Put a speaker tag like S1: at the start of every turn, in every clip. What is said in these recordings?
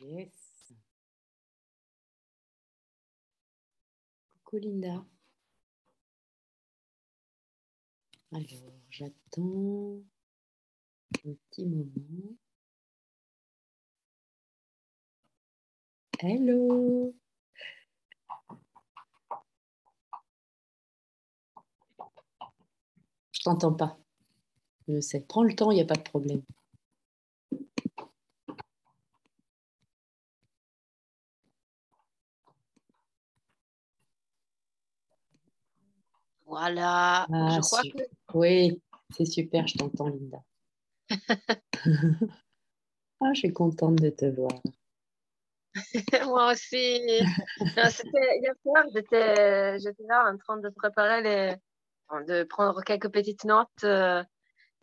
S1: Yes. Coucou Linda. Alors, j'attends un petit moment. Hello. Je t'entends pas. Je sais. Prends le temps, il n'y a pas de problème.
S2: Voilà.
S1: Ah,
S2: je crois que
S1: Oui, c'est super, je t'entends, Linda. Ah, je suis contente de te voir.
S2: moi aussi. Hier soir, j'étais j'étais là en train de préparer les, de prendre quelques petites notes euh,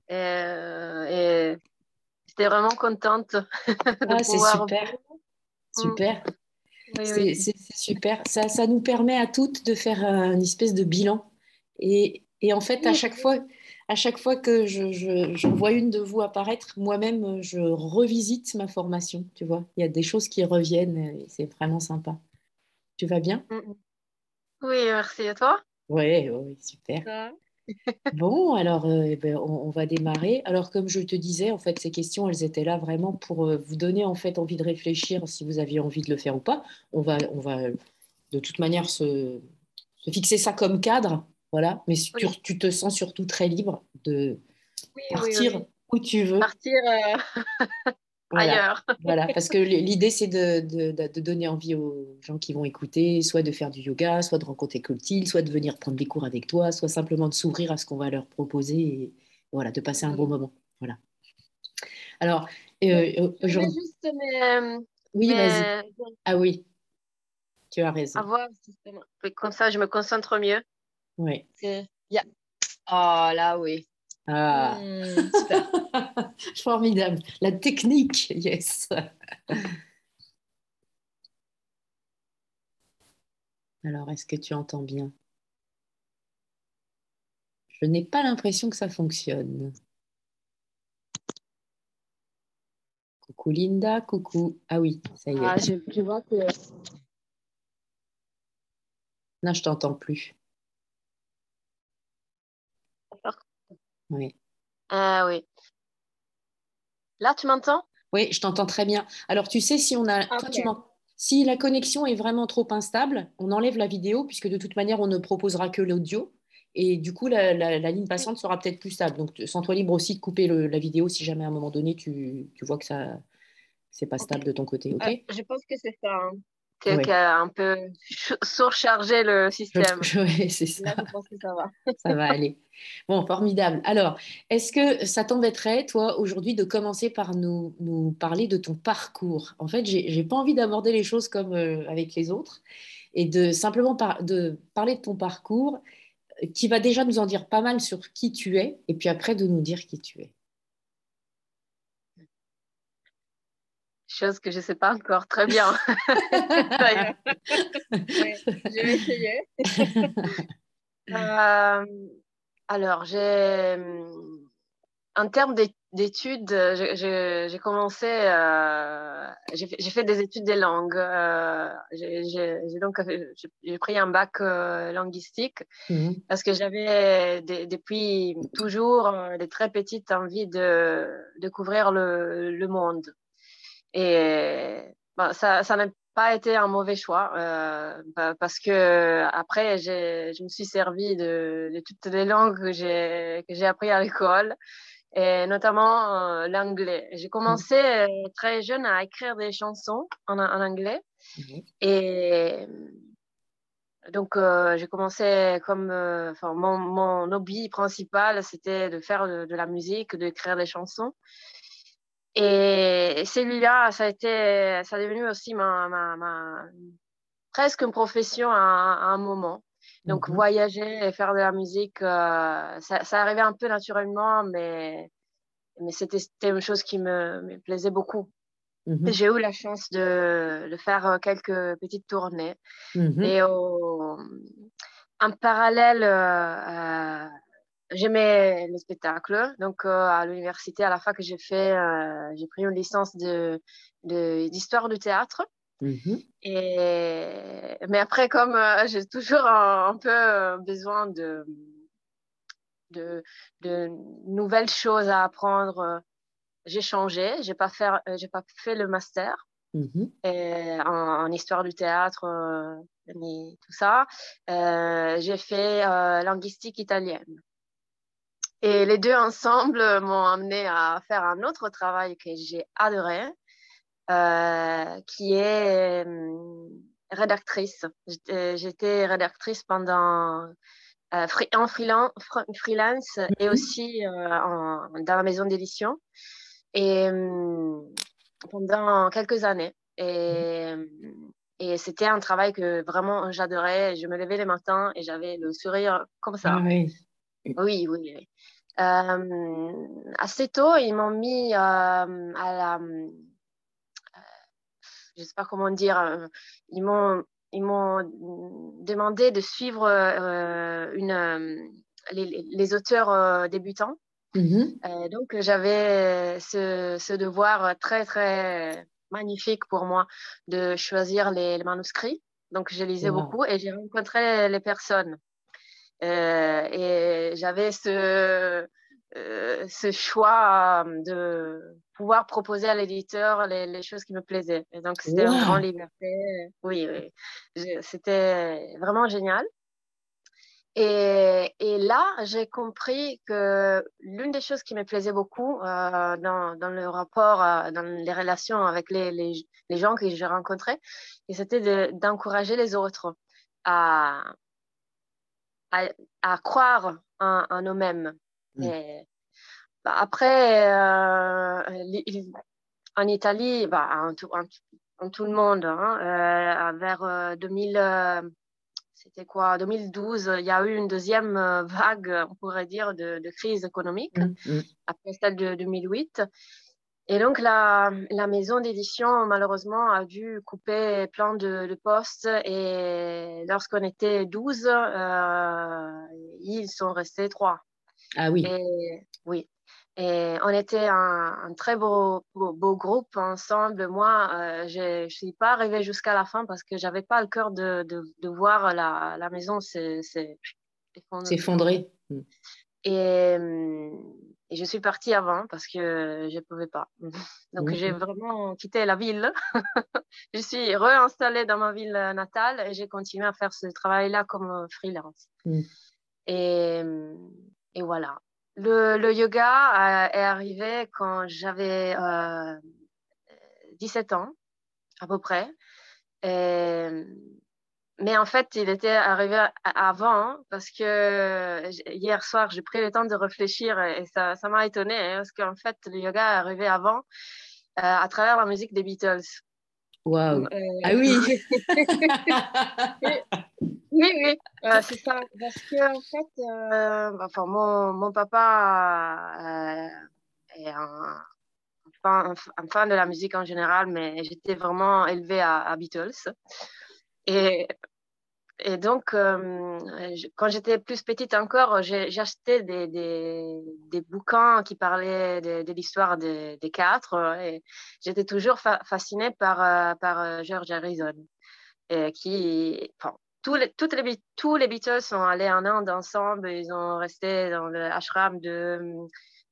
S2: et, euh, et j'étais vraiment contente de
S1: Ah, c'est
S2: pouvoir.
S1: super,
S2: Mm,
S1: super.
S2: Oui,
S1: C'est
S2: oui.
S1: c'est- c'est super. Ça, ça nous permet à toutes de faire un espèce de bilan. Et, et en fait, à chaque fois, à chaque fois que je, je, je vois une de vous apparaître, moi-même, je revisite ma formation. Tu vois, il y a des choses qui reviennent et c'est vraiment sympa. Tu vas bien?
S2: Mm. Oui, merci. Et toi?
S1: Oui, oui, super. Bon, alors euh, eh ben, on, on va démarrer. Alors comme je te disais, en fait, ces questions, elles étaient là vraiment pour euh, vous donner en fait envie de réfléchir si vous aviez envie de le faire ou pas. On va, on va de toute manière se, se fixer ça comme cadre, voilà. Mais si tu,
S2: Oui,
S1: tu te sens surtout très libre de
S2: oui,
S1: partir
S2: oui.
S1: où tu veux.
S2: Partir euh,
S1: Voilà,
S2: ailleurs.
S1: voilà. Parce que l'idée, c'est de, de- de- donner envie aux gens qui vont écouter, soit de faire du yoga, soit de rencontrer Clotilde, soit de venir prendre des cours avec toi, soit simplement de s'ouvrir à ce qu'on va leur proposer et voilà, de passer un bon moment. Voilà. Alors, euh,
S2: Je vais
S1: aujourd'hui,
S2: juste
S1: oui, vas-y. Ah oui, tu as raison.
S2: avoir justement. Comme ça, je me concentre mieux.
S1: Oui.
S2: Yeah. Oh là, oui.
S1: Ah,
S2: Hmm, super.
S1: formidable. La technique, yes. Alors, est-ce que tu entends bien? Je n'ai pas l'impression que ça fonctionne. Coucou Linda, coucou. Ah oui, ça y est.
S2: Ah, je, je vois que.
S1: Non, je t'entends plus. Oui.
S2: Ah oui. Là, tu m'entends?
S1: Oui, je t'entends très bien. Alors, tu sais, si on a,
S2: Ah,
S1: toi, tu
S2: ok.
S1: m'en- si la connexion est vraiment trop instable, on enlève la vidéo, puisque de toute manière, on ne proposera que l'audio. Et du coup, la, la- la ligne passante sera peut-être plus stable. Donc, sens-toi libre aussi de couper le- la vidéo si jamais à un moment donné, tu, tu vois que ça, c'est pas stable de ton côté. OK?
S2: Euh, je pense que c'est ça. hein, qui,
S1: Oui.
S2: qui a un peu ch- surchargé le système.
S1: ouais, c'est
S2: Là,
S1: ça.
S2: je pense que ça va.
S1: Ça va aller. Bon, formidable. Alors, est-ce que ça t'embêterait, toi, aujourd'hui, de commencer par nous, nous parler de ton parcours? En fait, j'ai, pas envie d'aborder les choses comme euh, avec les autres et de simplement par- de parler de ton parcours euh, qui va déjà nous en dire pas mal sur qui tu es et puis après de nous dire qui tu es.
S2: Chose que je ne sais pas encore très bien. Je vais essayer. Euh, alors, j'ai, en termes d'é- d'études, j'ai commencé, euh, j'ai fait, des études des langues. euh, j'ai donc j'ai pris un bac linguistique
S1: Mhm.
S2: parce que j'avais depuis toujours des très petites envies de découvrir le, le monde. Et ça, ça n'a pas été un mauvais choix euh, pa- parce que après, je me suis servi de, de toutes les langues que j'ai, appris à l'école et notamment euh, l'anglais. J'ai commencé euh, très jeune à écrire des chansons en, en anglais
S1: Mhm.
S2: et donc euh, j'ai commencé comme, mon, mon hobby principal, c'était de faire de, de la musique, d'écrire des chansons. Et celui-là, ça a été, ça est devenu aussi ma, ma, ma- presque une profession à, à un moment. Donc,
S1: Mhm.
S2: voyager et faire de la musique, euh, ça, ça arrivait un peu naturellement, mais, mais c'était, une chose qui me, me plaisait beaucoup.
S1: Mhm.
S2: J'ai eu la chance de, de faire quelques petites tournées.
S1: Mhm.
S2: Et au- en parallèle, euh, j'aimais le spectacle. Donc, à l'université, à la fac, j'ai fait, j'ai pris une licence de, d'histoire du théâtre. Et, mais après, comme j'ai toujours un, peu besoin de, de, de, nouvelles choses à apprendre, j'ai changé. J'ai pas fait, j'ai pas fait le master. Et en, histoire du théâtre, tout ça. j'ai fait linguistique italienne. Et les deux ensemble m'ont amené à faire un autre travail que j'ai adoré, euh, qui est euh, rédactrice. J'étais rédactrice pendant euh, en freelance, freelance et mhm. aussi dans la maison d'édition et pendant quelques années. Et, et c'était un travail que vraiment j'adorais. Je me levais les matins et j'avais le sourire comme ça. Ah oui. Oui, oui. Euh, assez tôt, ils m'ont mis euh, à la. Euh, je ne sais pas comment dire. Ils m'ont ils m'ont demandé de suivre une, les, auteurs débutants. Mm-hmm. donc, j'avais ce, ce, devoir très, très magnifique pour moi de choisir les, manuscrits. Donc, je lisais beaucoup et j'ai rencontré les personnes. Euh, et j'avais ce, euh, ce choix euh, de pouvoir proposer à l'éditeur les, choses qui me plaisaient. Et donc, c'était une grande liberté. Oui, c'était vraiment génial. Et, et là, j'ai compris que l'une des choses qui me plaisait beaucoup dans, dans, le rapport, dans les relations avec les, les, les gens que j'ai rencontrés, c'était d'encourager les autres à, à, croire en, nous-mêmes. Mm. Bah, après, euh, en Italie, bah, en, tout, en, tout, le monde, hein, euh, vers 2000, euh, c'était quoi, 2012, il y a eu une deuxième vague, on pourrait dire, de, crise économique, mm, mm. après celle de 2008. Et donc, la, la maison d'édition, malheureusement, a dû couper plein de, postes. Et lorsqu'on était 12, euh, ils sont restés trois.
S1: Ah oui.
S2: Et, oui. Et on était un, très beau, beau, groupe ensemble. Moi, euh, je ne suis pas arrivée jusqu'à la fin parce que je n'avais pas le cœur de, de, de voir la, la maison
S1: s'effondrer.
S2: Et, hum, et je suis partie avant parce que je ne pouvais pas. Donc, j'ai vraiment quitté la ville. je suis réinstallée dans ma ville natale et j'ai continué à faire ce travail-là comme freelance. Et, et, voilà. Le, le yoga est arrivé quand j'avais 17 euh, ans, à peu près. Et mais en fait, il était arrivé avant hein, parce que hier soir, j'ai pris le temps de réfléchir et ça, ça m'a étonné hein, parce qu'en fait, le yoga est arrivé avant euh, à travers la musique des Beatles.
S1: Waouh! Euh, ah oui!
S2: oui, oui, euh, c'est ça. Parce que en fait, enfin, mon, mon papa est un, un, fan de la musique en général, mais j'étais vraiment élevée à, à Beatles. Et, et donc, euh, quand j'étais plus petite encore, acheté des, des, des, bouquins qui parlaient de, l'histoire des, des, quatre. Et j'étais toujours fascinée par, euh, par euh, George Harrison. Et qui, enfin, tous, les, toutes les, tous les Beatles sont allés en Inde ensemble. Ils ont resté dans le ashram de.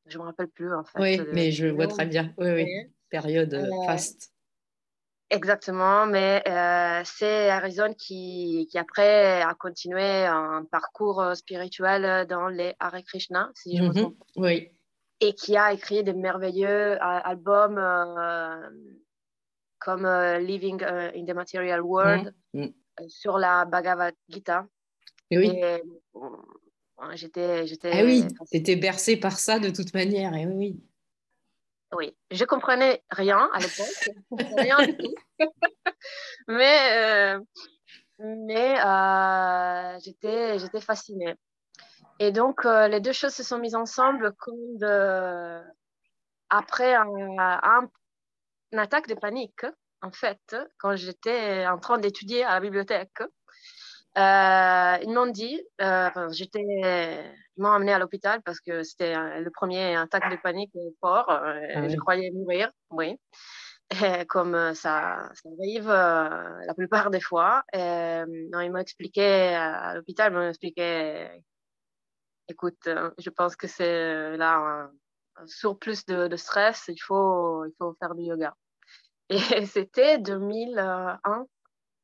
S2: Je ne me rappelle plus en fait.
S1: Oui, mais je vois très bien. Oui, oui. Période faste.
S2: Exactement, mais euh, c'est Harrison qui, qui, après a continué un parcours euh, spirituel dans les Hare Krishna, si je me mhm. trompe.
S1: Oui.
S2: Et qui a écrit des merveilleux euh, albums comme Living in the Material World mhm. Mhm. sur la Bhagavad Gita.
S1: Et oui. j'étais, j'étais. Ah oui, étais bercée par ça de toute manière. Et oui, oui.
S2: Je comprenais rien à l'époque, rien du tout. mais euh, mais euh, j'étais, fascinée. Et donc, euh, les deux choses se sont mises ensemble comme de... après un, une attaque de panique, en fait, quand j'étais en train d'étudier à la bibliothèque. Euh, ils m'ont dit, euh, j'étais, ils m'ont amené à l'hôpital parce que c'était le premier attaque de panique fort. Euh, ah je croyais mourir, oui, comme ça, ça arrive la plupart des fois. non, ils m'ont expliqué à l'hôpital, ils m'ont expliqué, écoute, je pense que c'est là un, surplus de, de, stress, il faut, il faut faire du yoga. Et c'était 2001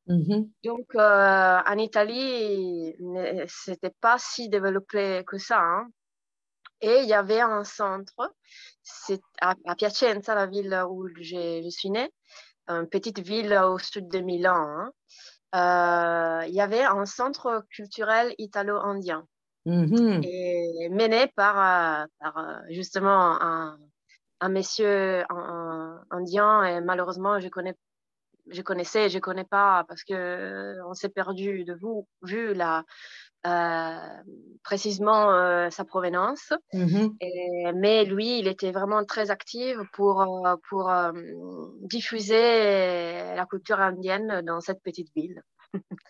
S2: Mmh Donc, euh, en Italie, c'était pas si développé que ça. Hein. Et il y avait un centre, c'est à, Piacenza, la ville où je suis née, une petite ville au sud de Milan. Hein. Euh, il y avait un centre culturel italo-indien, mmh et mené par, par justement un, un monsieur indien. Et malheureusement, je connais je connaissais, je connais pas parce que euh, on s'est perdu de vous, vu la, euh, précisément euh, sa provenance. Mmh mais lui, il était vraiment très actif pour, pour diffuser la culture indienne dans cette petite ville.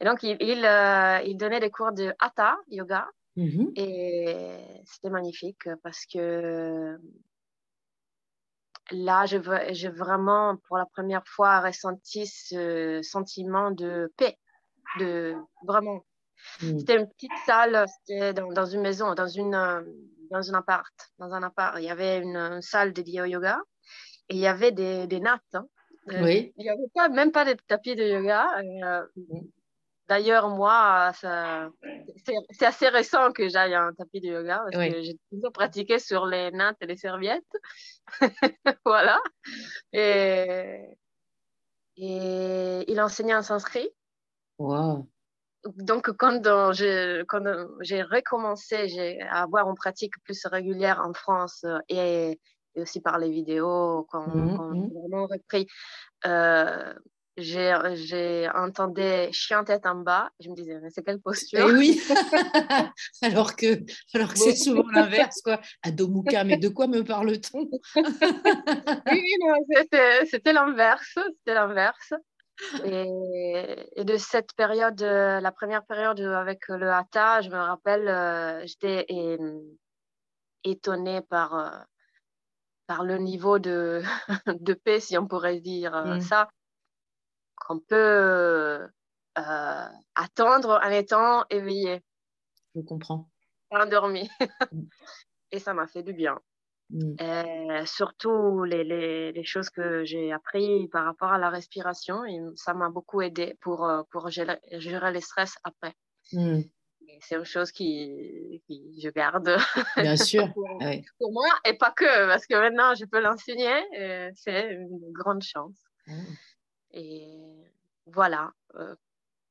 S2: et donc, il, il, donnait des cours de hatha yoga. Mmh et c'était magnifique parce que là, j'ai vraiment, pour la première fois, ressenti ce sentiment de paix, de vraiment. Mmh. C'était une petite salle, c'était dans, une maison, dans, une, euh, dans un appart, dans un appart. Il y avait une, salle dédiée au yoga et il y avait des, des nattes. Hein.
S1: Euh, oui.
S2: Il n'y avait pas, même pas de tapis de yoga. Euh, mmh. D'ailleurs, moi, c'est assez récent que j'aille à un tapis de yoga parce que j'ai toujours pratiqué sur les nattes et les serviettes. voilà. Et, et il enseignait en sanskrit.
S1: Wow.
S2: Donc, quand j'ai recommencé à avoir une pratique plus régulière en France et, aussi par les vidéos, quand, mmh, quand mmh. j'ai vraiment repris, euh, j'ai entendu chien tête en bas. Je me disais, mais c'est quelle posture?
S1: Et eh oui Alors que, alors que c'est souvent l'inverse, quoi. Adomuka, mais de quoi me parle-t-on?
S2: Oui, c'était l'inverse. C'était l'inverse. Et, de cette période, la première période avec le hatha, je me rappelle, euh, j'étais étonnée par, euh, par le niveau de, de paix, si on pourrait dire euh, mmh. ça qu'on peut euh, attendre en étant éveillé.
S1: Je comprends.
S2: Endormi. Mm. Et ça m'a fait du bien. Mm. surtout les, les, les, choses que j'ai appris par rapport à la respiration, et ça m'a beaucoup aidé pour, euh, pour gérer, gérer les stress après. Mm. C'est une chose qui, qui je garde.
S1: Bien sûr.
S2: Ah pour, moi, et pas que, parce que maintenant je peux l'enseigner, c'est une grande chance. Et voilà, euh,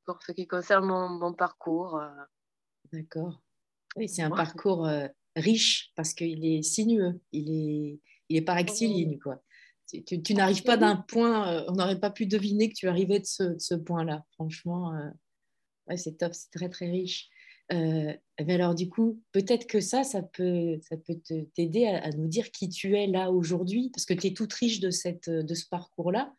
S2: pour ce qui concerne mon, parcours. Euh,
S1: D'accord. Oui, c'est un parcours euh, riche parce qu'il est sinueux, il est, il est. Quoi. Tu, n'arrives pas d'un point, on n'aurait pas pu deviner que tu arrivais de ce, point-là. Franchement, c'est top, c'est très très riche. mais alors du coup, peut-être que ça, ça peut, ça peut t'aider à, à, nous dire qui tu es là aujourd'hui, parce que tu es toute riche de, cette, de ce parcours-là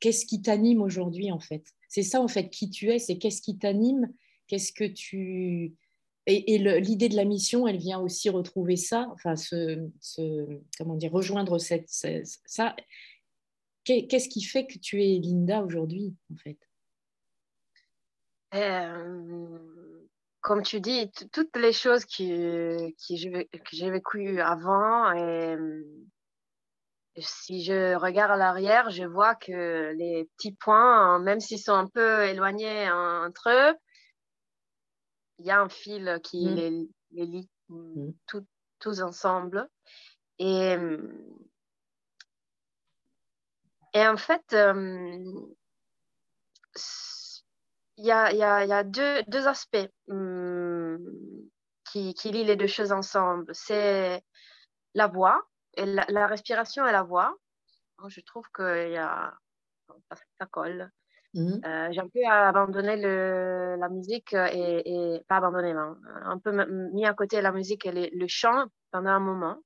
S1: qu'est-ce qui t'anime aujourd'hui en fait? C'est ça en fait qui tu es, c'est qu'est-ce qui t'anime, qu'est-ce que tu et, l'idée de la mission, elle vient aussi retrouver ça, enfin ce, comment dire, rejoindre cette, ça. Qu'est-ce qui fait que tu es Linda aujourd'hui en fait?
S2: Euh, Comme tu dis, toutes les choses qui, qui que j'ai vécues avant et si je regarde à l'arrière, je vois que les petits points, même s'ils sont un peu éloignés entre eux, il y a un fil qui mmh. les, lie mmh. tous ensemble. Et, et en fait, il y, a, y, a, y, a, deux, deux aspects mmh, qui, qui lient les deux choses ensemble. C'est la voix la, respiration et la voix, je trouve que y a... ça colle. Mmh. Euh, j'ai un peu abandonné le, la musique et, pas abandonné, hein, un peu mis à côté la musique et le chant pendant un moment.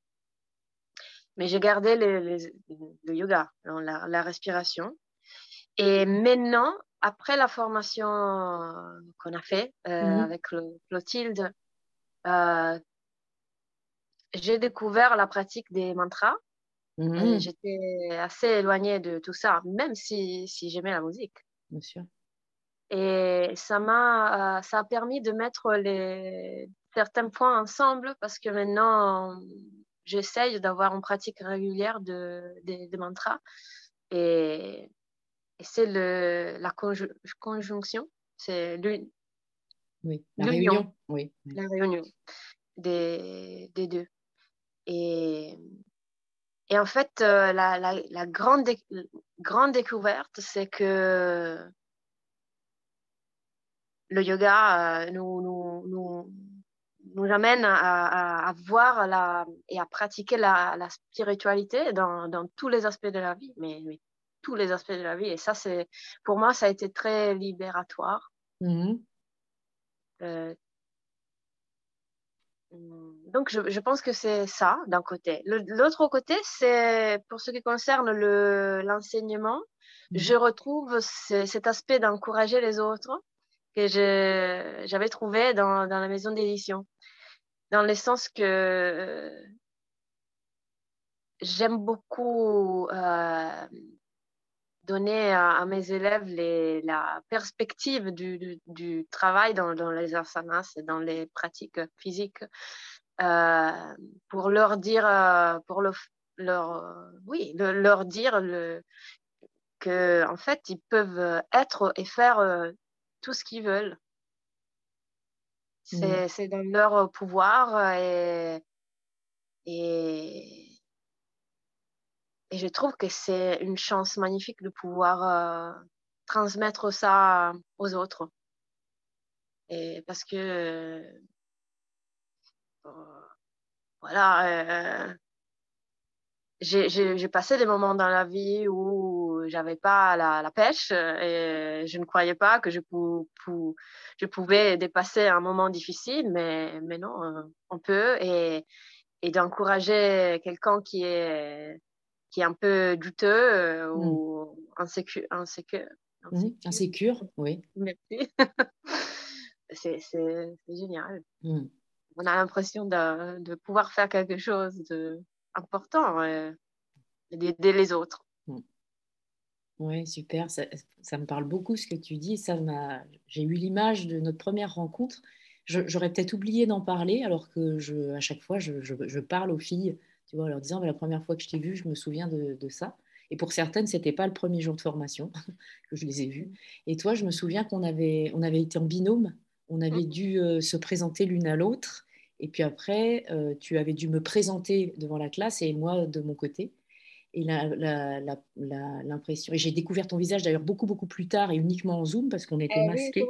S2: Mais j'ai gardé le, yoga, la, la, respiration. Et maintenant, après la formation qu'on a fait euh,
S1: Mhm.
S2: avec Clotilde, euh, j'ai découvert la pratique des mantras.
S1: Mhm.
S2: Et J'étais assez éloignée de tout ça, même si, si j'aimais la musique.
S1: Bien sûr.
S2: Et ça m'a, euh, ça a permis de mettre les, certains points ensemble parce que maintenant, j'essaye d'avoir une pratique régulière de, de, de mantras. Et, et c'est la conju- conjonction, c'est l'une-
S1: Oui. La réunion. Oui.
S2: la réunion des, des deux. Et, et en fait, euh, la, la, la grande, dé- grande découverte, c'est que le yoga euh, nous, nous, nous, nous amène à, à, à voir la, et à pratiquer la, la spiritualité dans, dans tous les aspects de la vie, mais, mais tous les aspects de la vie. Et ça, c'est pour moi, ça a été très libératoire.
S1: Mhm.
S2: Euh, donc, je, je pense que c'est ça d'un côté. L'autre côté, c'est pour ce qui concerne le- l'enseignement, je retrouve ce- cet aspect d'encourager les autres que j'avais trouvé dans, dans la maison d'édition. Dans le sens que j'aime beaucoup euh, donner à, à mes élèves les, la perspective du, du, du travail dans, dans les asanas et dans les pratiques physiques euh, pour leur dire, euh, pour le, leur, oui, le- leur dire le, que en fait ils peuvent être et faire euh, tout ce qu'ils veulent. C'est c'est dans leur pouvoir et, et, et je trouve que c'est une chance magnifique de pouvoir euh, transmettre ça aux autres. Et parce que euh, voilà, euh, j'ai passé des moments dans la vie où j'avais pas la, pêche et je ne croyais pas que je, pou- je pouvais dépasser un moment difficile, mais, mais non, on peut. Et, et d'encourager quelqu'un qui est, qui est un peu douteux euh, ou insécu, insécu,
S1: Mhm. Insécure, oui.
S2: Merci. c'est génial.
S1: Mhm.
S2: On a l'impression de, de pouvoir faire quelque chose d'important euh, et d'aider les autres.
S1: Oui, super. Ça, ça me parle beaucoup ce que tu dis. Ça. J'ai eu l'image de notre première rencontre. J'aurais peut-être oublié d'en parler, alors que je, à chaque fois, je, je- je parle aux filles, tu vois, en leur disant, Mais la première fois que je t'ai vue, je me souviens de, de ça. Et pour certaines, c'était pas le premier jour de formation que je les ai vues. Et toi, je me souviens qu'on avait, on avait été en binôme. On avait dû euh, se présenter l'une à l'autre. Et puis après, euh, tu avais dû me présenter devant la classe et moi de mon côté. Et l'impression. Et j'ai découvert ton visage d'ailleurs beaucoup, beaucoup plus tard et uniquement en Zoom parce qu'on était masqués.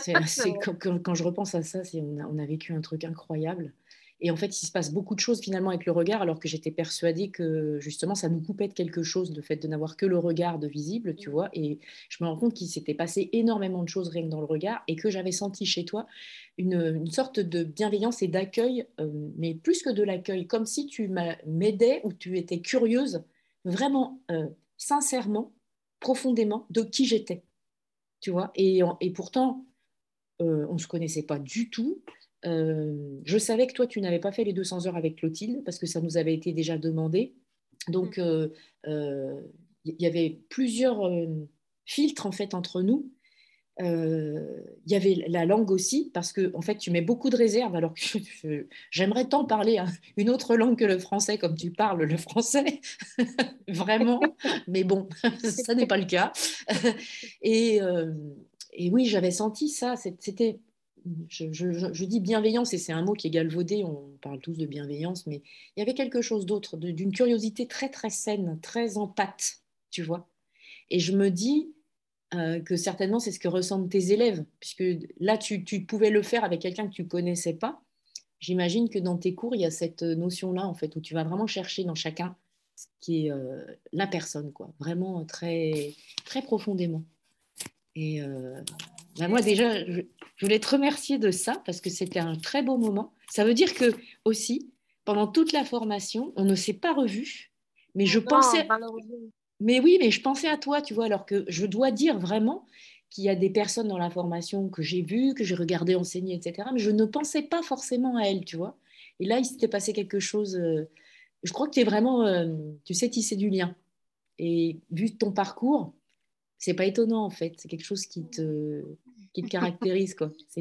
S1: C'est, c'est- quand, quand- quand je repense à ça, on, a, on a vécu un truc incroyable. Et en fait, il se passe beaucoup de choses finalement avec le regard, alors que j'étais persuadée que justement, ça nous coupait de quelque chose, le fait de n'avoir que le regard de visible, tu vois. Et je me rends compte qu'il s'était passé énormément de choses rien que dans le regard et que j'avais senti chez toi une, une sorte de bienveillance et d'accueil, euh, mais plus que de l'accueil, comme si tu m'a- m'aidais ou tu étais curieuse, vraiment, euh, sincèrement, profondément, de qui j'étais, tu vois. Et pourtant, euh, on ne se connaissait pas du tout. Euh, je savais que toi, tu n'avais pas fait les 200 heures avec Clotilde parce que ça nous avait été déjà demandé. Donc, euh, euh, il y avait plusieurs euh, filtres en fait entre nous. Euh, Il y avait la langue aussi parce que en fait, tu mets beaucoup de réserves alors que j'aimerais tant parler hein, une autre langue que le français comme tu parles le français, vraiment. Mais bon, ça n'est pas le cas. Et, euh, et oui, j'avais senti ça. C'était, je, dis bienveillance et c'est un mot qui est galvaudé. On parle tous de bienveillance, mais il y avait quelque chose d'autre, d'une curiosité très très saine, très en pâte, tu vois. Et je me dis euh, que certainement c'est ce que ressentent tes élèves, puisque là tu, tu pouvais le faire avec quelqu'un que tu connaissais pas. J'imagine que dans tes cours il y a cette notion-là en fait où tu vas vraiment chercher dans chacun ce qui est euh, la personne, quoi, vraiment très très profondément. Et euh, bah, moi déjà, je, je voulais te remercier de ça parce que c'était un très beau moment. Ça veut dire que aussi pendant toute la formation, on ne s'est pas revus, mais je
S2: Non,
S1: pensais mais oui, mais je pensais à toi, tu vois, alors que je dois dire vraiment qu'il y a des personnes dans la formation que j'ai vues, que j'ai regardé enseigner, etc. Mais je ne pensais pas forcément à elles, tu vois. Et là, il s'était passé quelque chose. Euh, je crois que tu es vraiment, euh, tu sais tisser du lien. Et vu ton parcours, c'est pas étonnant en fait. C'est quelque chose qui te, qui te caractérise, quoi.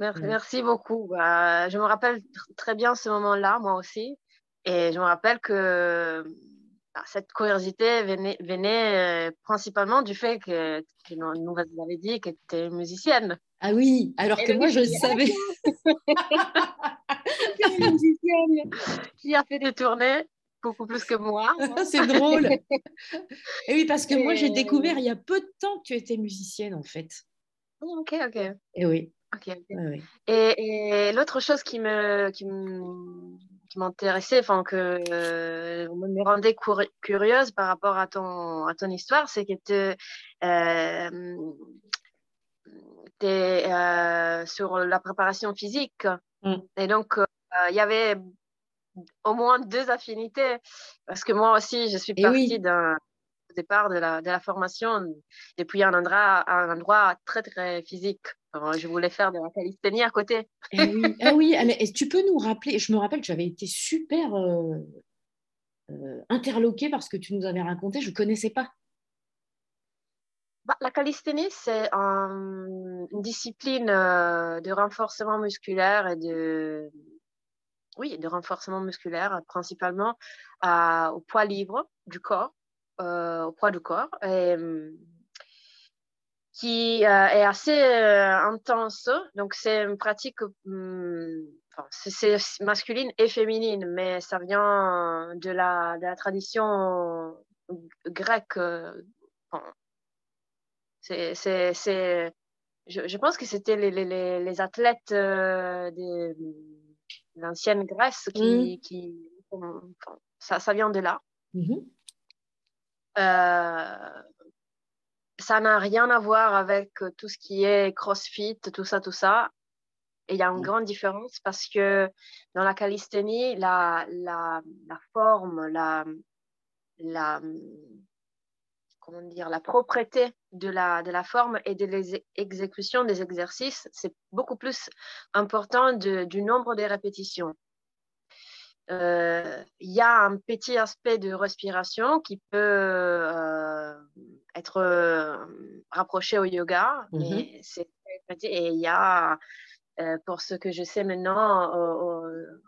S2: Merci, merci beaucoup. Bah, je me rappelle très bien ce moment-là, moi aussi. Et je me rappelle que bah, cette curiosité venait, venait euh, principalement du fait que, que nous vous avez dit que tu es musicienne.
S1: Ah oui, alors que moi je savais.
S2: musicienne qui a fait des tournées beaucoup plus que moi.
S1: C'est drôle. Et oui, parce que moi j'ai découvert il y a peu de temps que tu étais musicienne en fait.
S2: Ok, ok.
S1: Et oui.
S2: Et, l'autre chose qui me, qui m'intéressait, enfin que euh, me rendait curieuse par rapport à ton, à ton histoire, c'est que tu euh, es euh, sur la préparation physique. Mm. Et donc, il y avait au moins deux affinités, parce que moi aussi, je suis partie d'un départ de la, de la formation. Depuis un endroit, un endroit très, très physique. Je voulais faire de la calisthénie à côté.
S1: eh oui, eh oui mais tu peux nous rappeler, je me rappelle que j'avais été super euh, euh, interloquée par ce que tu nous avais raconté, je ne connaissais pas.
S2: Bah, la calisthénie, c'est une discipline euh, de renforcement musculaire et de, oui, de renforcement musculaire principalement au poids libre du corps, au poids du corps. Et, qui euh, est assez euh, intense. Donc, c'est une pratique, hum, c'est masculine et féminine, mais ça vient de la, de la tradition grecque. Euh, c'est, je, pense que c'était les, les, les, athlètes de l'ancienne Grèce qui, mmh. qui ça, ça vient de là. Mmh ça n'a rien à voir avec euh, tout ce qui est CrossFit, tout ça, tout ça. Et il y a une grande différence parce que dans la calisthénie, la, la, la forme, la, la, comment dire, la propreté de la, de la forme et de l'exécution des exercices, c'est beaucoup plus important de, du nombre de répétitions. Euh, il y a un petit aspect de respiration qui peut euh, être euh, rapproché au yoga, mmh mais c'est et il y a, pour ce que je sais maintenant,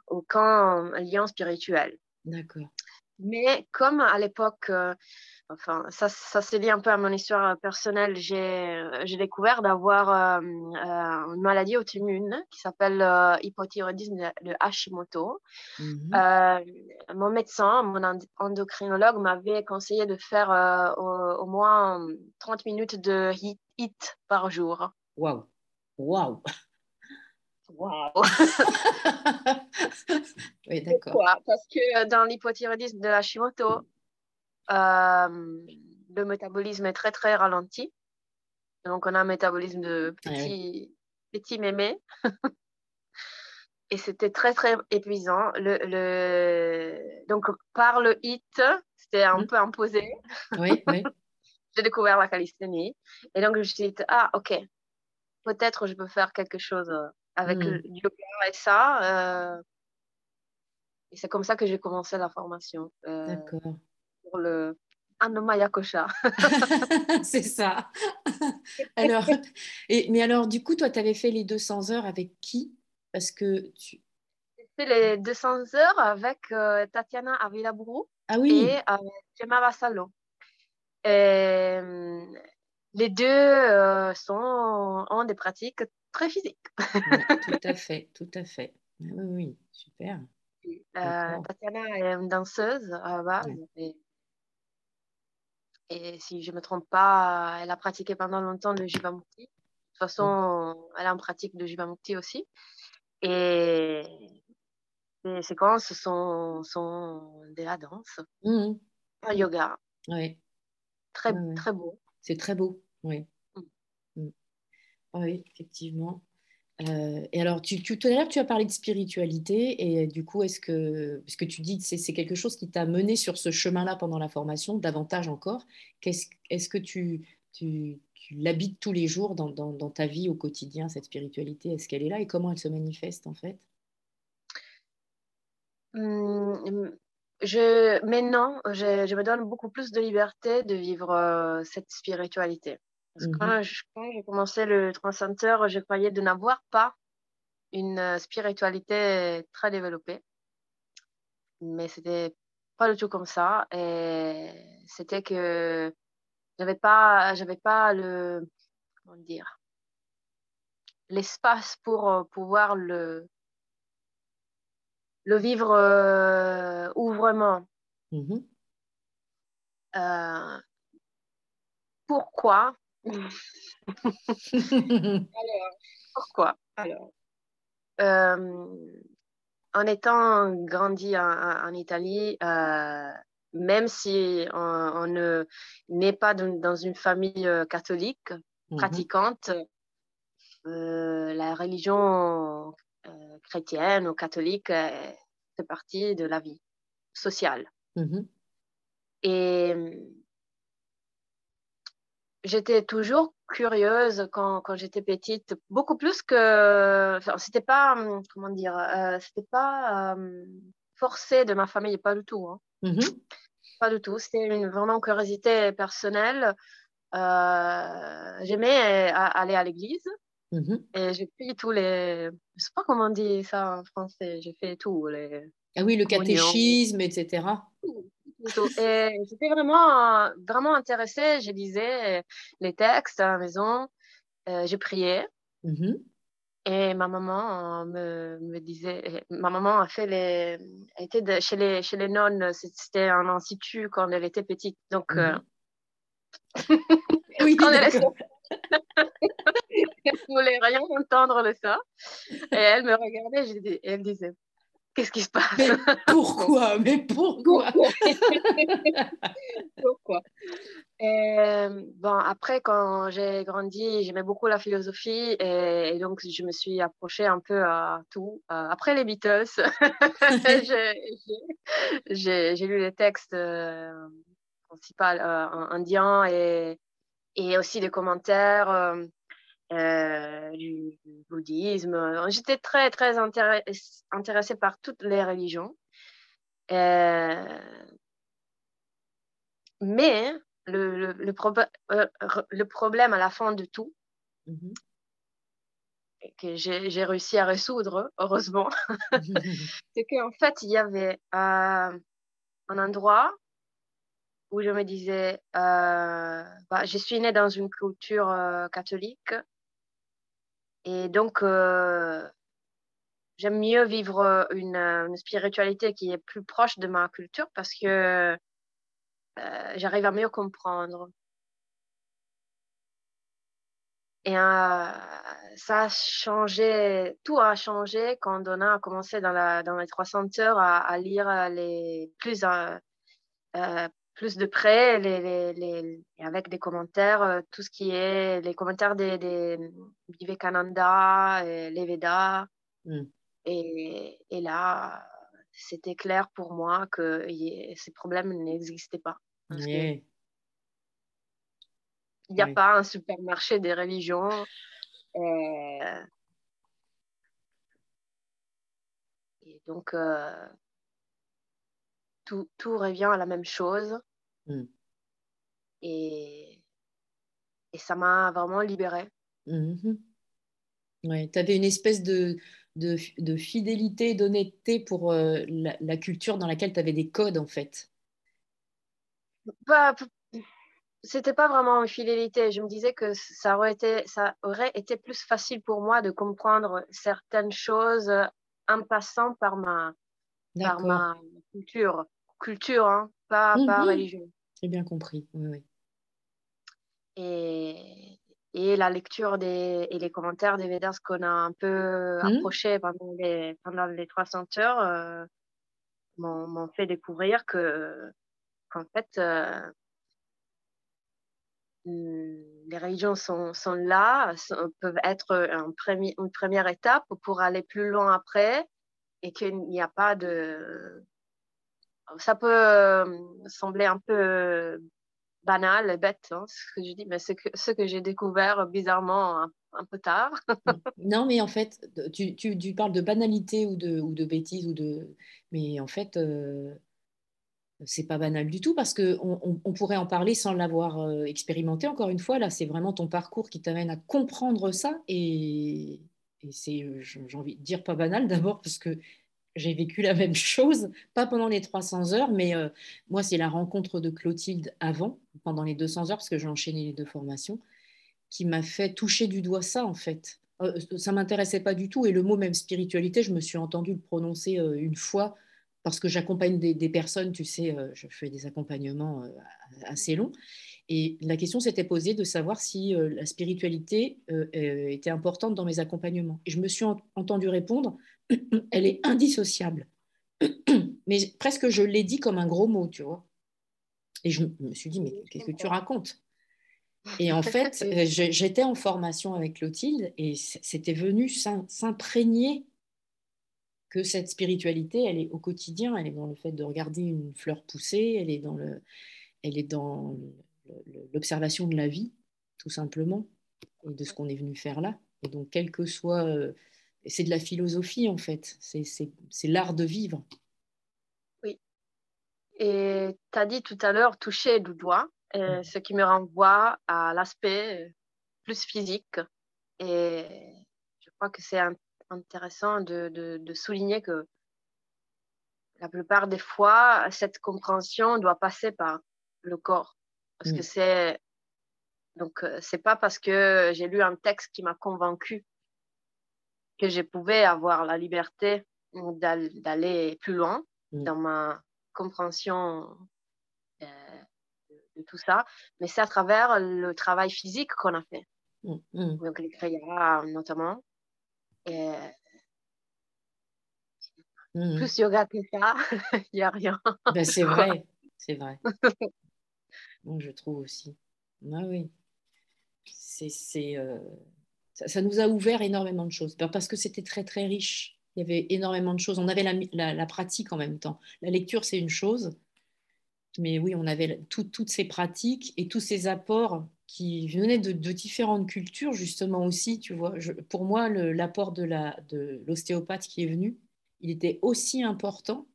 S2: aucun lien spirituel.
S1: D'accord.
S2: Mais comme à l'époque, enfin, ça, ça se lie un peu à mon histoire personnelle. J'ai, euh, j'ai découvert d'avoir euh, euh, une maladie auto-immune qui s'appelle hypothyroïdisme de Hashimoto. Mhm. mon médecin, mon endocrinologue m'avait conseillé de faire au, moins 30 minutes de HIIT par jour.
S1: Waouh! Waouh!
S2: Waouh! oui, d'accord. Pourquoi? Parce que dans l'hypothyroïdisme de Hashimoto, euh, le métabolisme est très, très ralenti. Donc, on a un métabolisme de petit, petit mémé. Et c'était très, très épuisant. Le, le... Donc, par le HIT, c'était un mmh. peu imposé.
S1: Oui, oui.
S2: J'ai découvert la calisthénie. Et donc, je me suis dit, ah, OK, peut-être je peux faire quelque chose euh, avec mmh. le yoga et ça. Euh... Et c'est comme ça que j'ai commencé la formation.
S1: Euh... D'accord
S2: le Anomaya Kosha.
S1: c'est ça. alors, et, mais alors, du coup, toi, tu avais fait les 200 heures avec qui? Parce que tu.
S2: J'ai fait les 200 heures avec euh, Tatiana Avilabourou
S1: ah, oui.
S2: et euh, Gemma Vassalo. Euh, les deux sont, ont des pratiques très physiques.
S1: tout à fait, tout à fait. Ah oui, oui, super.
S2: Tatiana est une danseuse à la base. Et si je ne me trompe pas, elle a pratiqué pendant longtemps le Jivamukti. De toute façon, elle a en pratique le Jivamukti aussi. Et les séquences sont, sont de la danse, mmh. un yoga.
S1: Oui.
S2: Très, très beau.
S1: C'est très beau, oui. Mmh. Oui, effectivement. Euh, et alors, tu, tout à l'heure, tu as parlé de spiritualité, et du coup, est-ce que, ce que tu dis, c'est, c'est quelque chose qui t'a mené sur ce chemin-là pendant la formation, davantage encore Est-ce que tu, l'habites tous les jours dans, ta vie au quotidien, cette spiritualité? Est-ce qu'elle est là et comment elle se manifeste en fait?
S2: Hum, je, Maintenant, je, je, me donne beaucoup plus de liberté de vivre euh, cette spiritualité. Parce que mmh quand j'ai commencé le Center, je croyais de n'avoir pas une euh, spiritualité très développée. Mais c'était pas du tout comme ça. Et c'était que j'avais pas, j'avais pas le, comment dire, l'espace pour euh, pouvoir le, le vivre euh, ouvrement. Mmh euh, pourquoi Alors, pourquoi? Alors, euh, en étant grandi en, Italie, euh, même si on, ne n'est pas dans, une famille euh, catholique mmh pratiquante, la religion chrétienne ou catholique fait partie de la vie sociale. Mmh Et j'étais toujours curieuse quand, quand j'étais petite, beaucoup plus que. Enfin, c'était pas, hum, comment dire, euh, c'était pas euh, forcé de ma famille, pas du tout. Hein. Mmh pas du tout. C'était une vraiment curiosité personnelle. Euh, j'aimais aller à l'église. Mmh et j'ai fait tous les. Je sais pas comment on dit ça en français. J'ai fait tout. Les...
S1: Ah oui, le catéchisme, etc.
S2: Et j'étais vraiment, vraiment intéressée. Je lisais les textes à la maison. Euh, je priais. Mmh et ma maman me, me, disait, ma maman a fait les, elle était chez les chez les nonnes, c'était un institut quand elle était petite, donc. Mmh euh, oui, quand elle, elle voulait rien entendre de ça, et elle me regardait, et elle disait, Qu'est-ce qui se passe?
S1: Mais Pourquoi? Mais pourquoi?
S2: Pourquoi? Euh, Bon, après, quand j'ai grandi, j'aimais beaucoup la philosophie et, donc je me suis approchée un peu à tout. Euh, après les Beatles, j'ai lu les textes euh, principaux indiens et, et aussi des commentaires euh, du, bouddhisme. J'étais très, très intéressée par toutes les religions. Euh, mais le, le, euh, le, problème à la fin de tout, mmh que j'ai réussi à résoudre, heureusement, c'est qu'en fait, il y avait un endroit où je me disais, bah, je suis née dans une culture catholique, et donc, euh, j'aime mieux vivre euh, une, spiritualité qui est plus proche de ma culture parce que euh, j'arrive à mieux comprendre. Et ça a changé, tout a changé quand on a commencé dans, les 300 heures à lire les plus, plus de près, les, les, avec des commentaires, euh, tout ce qui est les commentaires des, des Vivekananda, et les Vedas. Hmm. Et, et, là, c'était clair pour moi que ces problèmes n'existaient pas. Il n'y a pas un supermarché des religions. Euh, et donc, euh, tout, tout, revient à la même chose. Mmh. Et, et ça m'a vraiment libérée.
S1: Mmh ouais, tu avais une espèce de, de, de fidélité, d'honnêteté pour euh, la, la, culture dans laquelle tu avais des codes, en fait.
S2: Bah, c'était pas vraiment une fidélité. Je me disais que ça aurait, été, ça aurait été plus facile pour moi de comprendre certaines choses en passant par ma, par ma culture. Culture, hein, pas, pas mmh religion.
S1: J'ai bien compris, oui, oui.
S2: Et, et, la lecture des, et les commentaires des Vedas qu'on a un peu mmh. approchés pendant les, pendant les 300 heures euh, m'ont fait découvrir que qu'en fait, euh, les religions sont, sont là, peuvent être un premier, une première étape pour aller plus loin après et qu'il n'y a pas de... Ça peut euh, sembler un peu banal, bête, hein, ce que je dis, mais ce que j'ai découvert bizarrement un, peu tard.
S1: non, mais en fait, tu, parles de banalité ou de, ou bêtises, ou de... mais en fait, euh, c'est pas banal du tout parce qu'on on, pourrait en parler sans l'avoir euh, expérimenté. Encore une fois, là, c'est vraiment ton parcours qui t'amène à comprendre ça. Et, c'est, j'ai envie de dire, pas banal d'abord parce que j'ai vécu la même chose, pas pendant les 300 heures, mais euh, moi, c'est la rencontre de Clotilde avant, pendant les 200 heures, parce que j'ai enchaîné les deux formations, qui m'a fait toucher du doigt ça, en fait. Euh, ça m'intéressait pas du tout. Et le mot même spiritualité, je me suis entendue le prononcer une fois parce que j'accompagne des, personnes, tu sais, euh, je fais des accompagnements euh, assez longs. Et la question s'était posée de savoir si euh, la spiritualité était importante dans mes accompagnements. Et je me suis entendu répondre, elle est indissociable. mais presque je l'ai dit comme un gros mot, tu vois. Et je me suis dit, mais qu'est-ce que tu racontes? Et en fait, j'étais en formation avec Clotilde et c'était venu s'imprégner que cette spiritualité, elle est au quotidien, elle est dans le fait de regarder une fleur pousser, elle est dans le, elle est dans l'observation de la vie, tout simplement, et de ce qu'on est venu faire là. Et donc, quel que soit, euh, c'est de la philosophie en fait, c'est l'art de vivre.
S2: Oui. Et tu as dit tout à l'heure toucher du doigt, euh, mm. ce qui me renvoie à l'aspect euh, plus physique. Et je crois que c'est intéressant de, de, souligner que la plupart des fois, cette compréhension doit passer par le corps. Parce que mm. c'est. Donc, euh, c'est pas parce que j'ai lu un texte qui m'a convaincu que je pouvais avoir la liberté d'aller plus loin mm. dans ma compréhension euh, de tout ça, mais c'est à travers le travail physique qu'on a fait. Mm, Donc, les créas notamment, Mmh. Plus yoga que ça, il n'y a rien.
S1: Ben, c'est vrai, c'est vrai. je trouve aussi. Ah oui. C'est, euh, ça, nous a ouvert énormément de choses parce que c'était très très riche. Il y avait énormément de choses. On avait la, la, pratique en même temps. La lecture, c'est une chose, mais oui, on avait toutes ces pratiques et tous ces apports qui venaient de, différentes cultures, justement aussi, tu vois. pour moi, l'apport de l'ostéopathe qui est venu, il était aussi important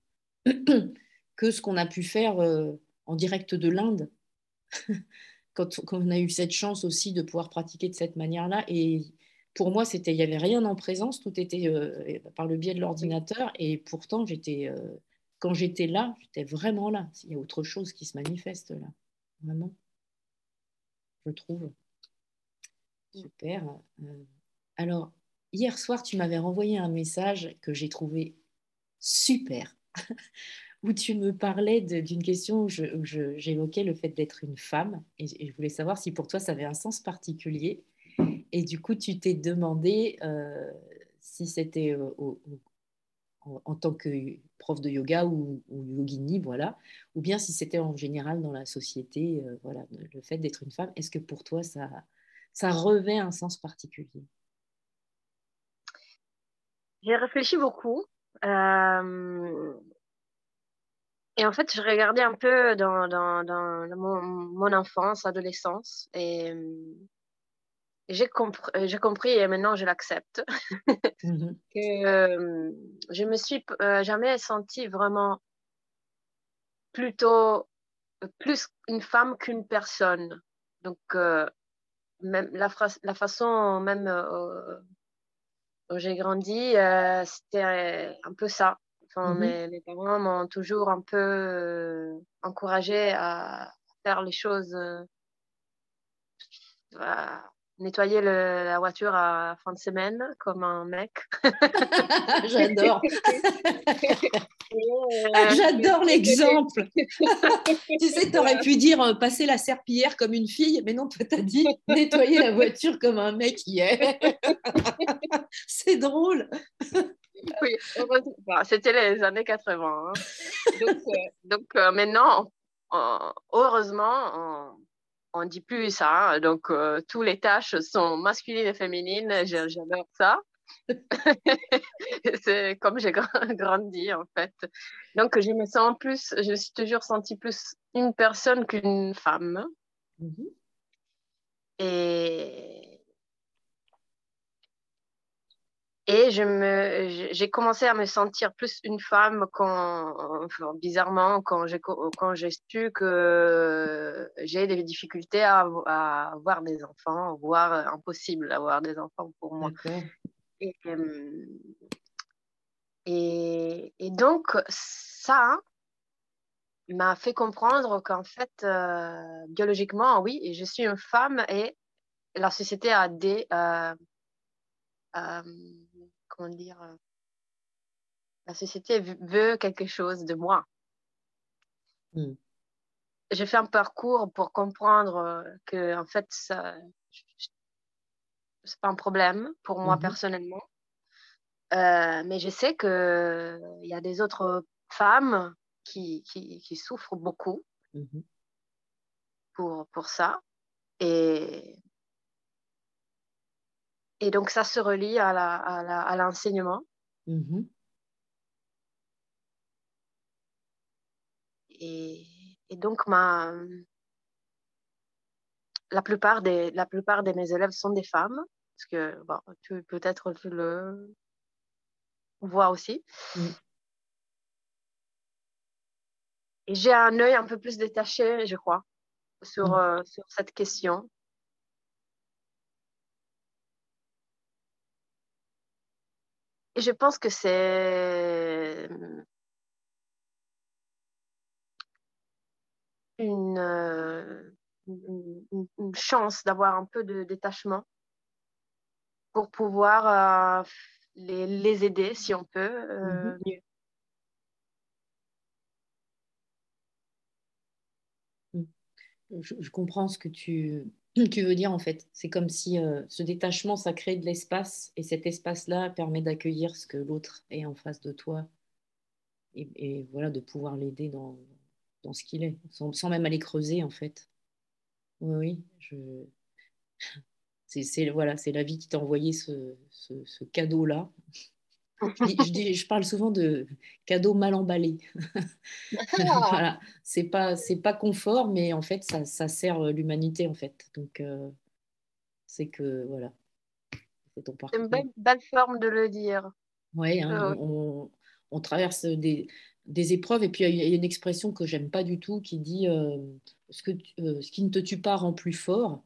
S1: que ce qu'on a pu faire euh, en direct de l'Inde, quand, on a eu cette chance aussi de pouvoir pratiquer de cette manière-là. Et pour moi, c'était, il n'y avait rien en présence, tout était euh, par le biais de l'ordinateur. Et pourtant, j'étais, euh, quand j'étais là, j'étais vraiment là. Il y a autre chose qui se manifeste là, vraiment je trouve. Super. Euh, alors, hier soir, tu m'avais renvoyé un message que j'ai trouvé super, où tu me parlais d'une question où j'évoquais le fait d'être une femme, et, je voulais savoir si pour toi ça avait un sens particulier. Et du coup, tu t'es demandé euh, si c'était euh, en, tant que prof de yoga ou, yogini, voilà, ou bien si c'était en général dans la société, euh, voilà, le fait d'être une femme, est-ce que pour toi ça, revêt un sens particulier?
S2: J'ai réfléchi beaucoup. Et en fait, je regardais un peu dans, dans, dans mon, mon, enfance, adolescence, et j'ai compris, j'ai compris et maintenant je l'accepte mmh que euh, je me suis euh, jamais sentie vraiment plutôt plus une femme qu'une personne. Donc euh, même la, la, façon même dont j'ai grandi, c'était un peu ça. Enfin, mmh mes, mes, parents m'ont toujours un peu encouragée à faire les choses nettoyer la voiture à fin de semaine comme un mec.
S1: J'adore. Euh, J'adore l'exemple. tu sais, tu aurais pu dire euh, passer la serpillière comme une fille, mais non, toi, tu as dit nettoyer la voiture comme un mec hier. C'est drôle.
S2: oui, bah, c'était les années 80. Hein. Donc, euh, donc maintenant, heureusement, on dit plus ça. Hein. donc, euh, tous les tâches sont masculines et féminines. J'adore ça. c'est comme j'ai grandi, en fait. Donc, je me sens plus, je me suis toujours sentie plus une personne qu'une femme. Mm-hmm. Et Et je me, j'ai commencé à me sentir plus une femme quand, bizarrement, quand j'ai, quand j'ai su que j'ai des difficultés à, avoir des enfants, voire impossible d'avoir des enfants pour moi. Et, et, et, donc, ça m'a fait comprendre qu'en fait, euh, biologiquement, oui, je suis une femme et la société a des. Euh, euh, comment dire, euh, la société veut quelque chose de moi. Hmm. J'ai fait un parcours pour comprendre euh, que, en fait, ça, c'est pas un problème pour moi mhm. personnellement. Euh, mais je sais qu'il y a des autres femmes qui, qui, qui souffrent beaucoup mhm. pour, pour ça. Et et donc, ça se relie à, la, à, l'enseignement. Mm-hmm. Et, et, donc, ma, la, plupart des, la plupart de mes élèves sont des femmes, parce que bon, tu, peut-être tu le vois aussi. Mm. Et j'ai un œil un peu plus détaché, je crois, sur, mm. euh, sur cette question. Je pense que c'est une, euh, une, chance d'avoir un peu de détachement pour pouvoir euh, les, les, aider, si on peut, euh, mm-hmm. mieux.
S1: je, comprends ce que tu, tu veux dire en fait. C'est comme si euh, ce détachement, ça crée de l'espace et cet espace-là permet d'accueillir ce que l'autre est en face de toi et, voilà, de pouvoir l'aider dans, ce qu'il est, sans, même aller creuser en fait. Oui, oui, je... c'est voilà, la vie qui t'a envoyé ce cadeau-là je, je, parle souvent de cadeau mal emballé. voilà. C'est pas c'est pas confort, mais en fait ça, ça sert l'humanité en fait. Donc euh, c'est que voilà.
S2: C'est une belle, forme de le dire.
S1: Ouais, hein, on, on, traverse des, des, épreuves et puis il y a une expression que j'aime pas du tout qui dit euh, ce, que, euh, ce qui ne te tue pas rend plus fort.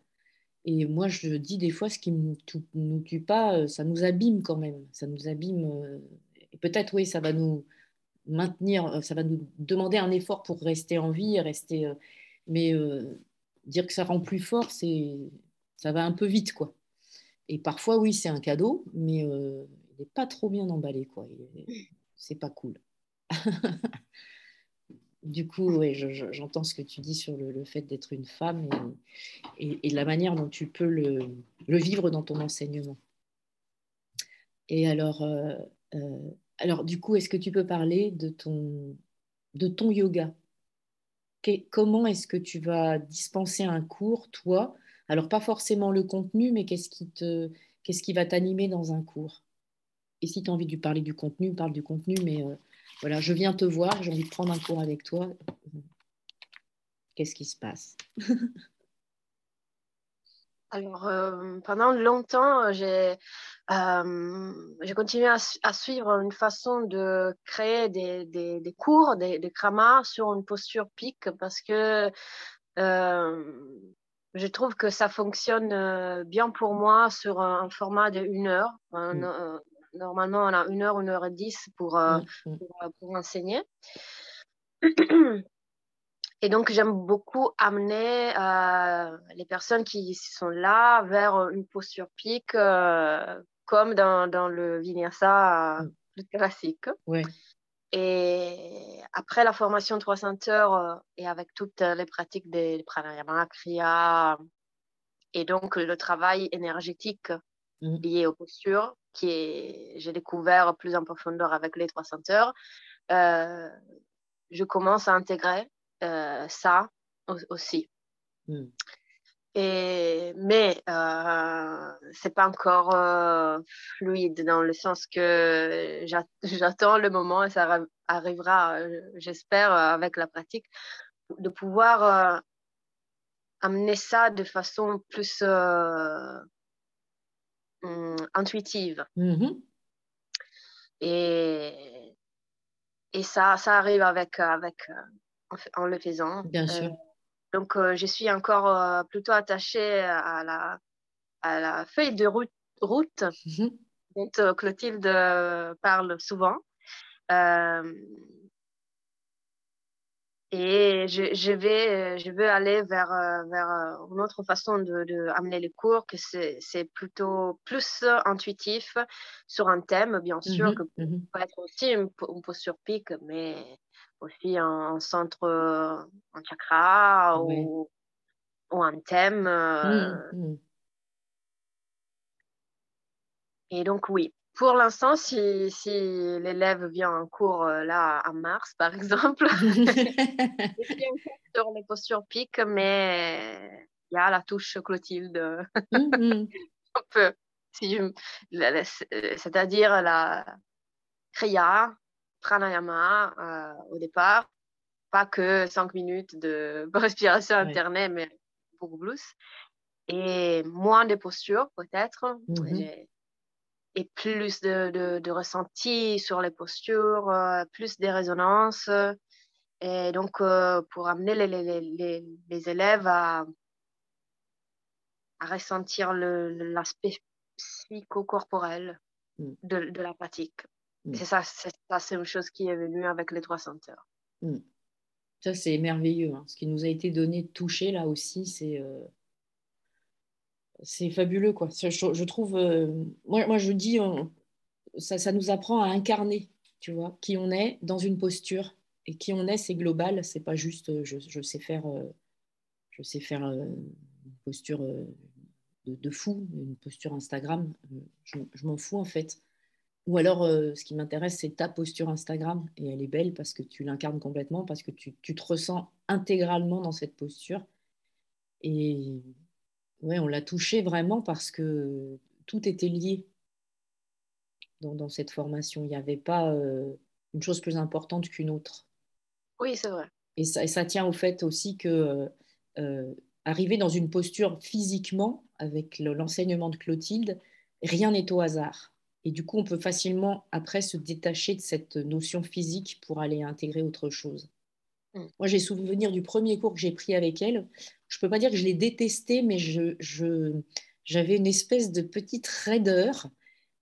S1: Et moi, je dis des fois, ce qui ne nous tue pas, euh, ça nous abîme quand même. Ça nous abîme. Euh, et peut-être, oui, ça va nous maintenir, euh, ça va nous demander un effort pour rester en vie, rester. Mais dire que ça rend plus fort, c'est, ça va un peu vite, quoi. Et parfois, oui, c'est un cadeau, mais il n'est pas trop bien emballé, quoi. C'est pas cool. du coup, ouais, j'entends ce que tu dis sur le, fait d'être une femme et, et, la manière dont tu peux le, le, vivre dans ton enseignement. Et alors, euh, euh, alors du coup, est-ce que tu peux parler de ton, de ton yoga? Comment est-ce que tu vas dispenser un cours, toi? Alors, pas forcément le contenu, mais qu'est-ce qui, te, qu'est-ce qui va t'animer dans un cours? Et si tu as envie de parler du contenu, parle du contenu, mais... Euh, voilà, je viens te voir, j'ai envie de prendre un cours avec toi. Qu'est-ce qui se passe?
S2: Alors, euh, pendant longtemps, j'ai euh, continué à, suivre une façon de créer des, des, cours, des, des sur une posture pique parce que euh, je trouve que ça fonctionne bien pour moi sur un, format de une heure, mm normalement, on a une heure, une heure et dix pour, euh, mm, mm. Euh, pour, enseigner. Et donc, j'aime beaucoup amener euh, les personnes qui sont là vers une posture pique, comme dans, dans, le vinyasa mm. plus classique. Et après la formation 300 heures et avec toutes les pratiques des pranayama, kriya, et donc le travail énergétique lié aux postures, qui j'ai découvert plus en profondeur avec les 300 heures, euh, je commence à intégrer euh, ça aussi. Hmm. Et, mais euh, c'est pas encore euh, fluide dans le sens que j'attends le moment et ça arrivera, j'espère, avec la pratique, de pouvoir amener ça de façon plus intuitive.
S1: Mm-hmm.
S2: Et, et ça, ça arrive avec, avec, en le faisant.
S1: Bien sûr.
S2: Donc, euh, je suis encore euh, plutôt attachée à la, à la feuille de route, route mhm. dont euh, Clotilde parle souvent. Et je, je, vais, je veux aller vers, vers une autre façon de, de amener les cours, que c'est plutôt plus intuitif sur un thème, bien sûr, mhm, que mhm. peut être aussi une, une posture pique, mais aussi un, centre, un chakra ou, ou, un thème. Euh. Mmh, mmh. Et donc, oui, pour l'instant, si, si l'élève vient en cours euh, là en mars, par exemple, je suis sur les postures piques, mais il y a la touche Clotilde. Un peu. C'est-à-dire la Kriya, pranayama euh, au départ, pas que cinq minutes de respiration alternée, mais beaucoup plus. Et moins de postures, peut-être. Mm-hmm. Et plus de, de, de, ressenti sur les postures, euh, plus de résonance. Et donc, euh, pour amener les, les, les, les, élèves à, à ressentir l'aspect psychocorporel mm. de, de la pratique. Mm. C'est ça, c'est une chose qui est venue avec les 300 heures.
S1: Mm. Ça, c'est merveilleux. Hein. Ce qui nous a été donné de toucher, là aussi, c'est euh, c'est fabuleux. Quoi. Je, trouve, euh, moi, je dis, ça, ça, nous apprend à incarner, tu vois, qui on est dans une posture. Et qui on est, c'est global, c'est pas juste euh, je, sais faire, je sais faire une posture de, fou, une posture Instagram. je, m'en fous en fait ou alors, euh, ce qui m'intéresse, c'est ta posture Instagram. Et elle est belle parce que tu l'incarnes complètement, parce que tu, te ressens intégralement dans cette posture. Et ouais, on l'a touché vraiment parce que tout était lié dans, cette formation. Il n'y avait pas euh, une chose plus importante qu'une autre.
S2: Oui, c'est vrai.
S1: Et ça, ça, tient au fait aussi que euh, arriver dans une posture physiquement, avec l'enseignement de Clotilde, rien n'est au hasard. Et du coup, on peut facilement, après, se détacher de cette notion physique pour aller intégrer autre chose. Mm. Moi, j'ai souvenir du premier cours que j'ai pris avec elle. Je ne peux pas dire que je l'ai détesté, mais je, j'avais une espèce de petite raideur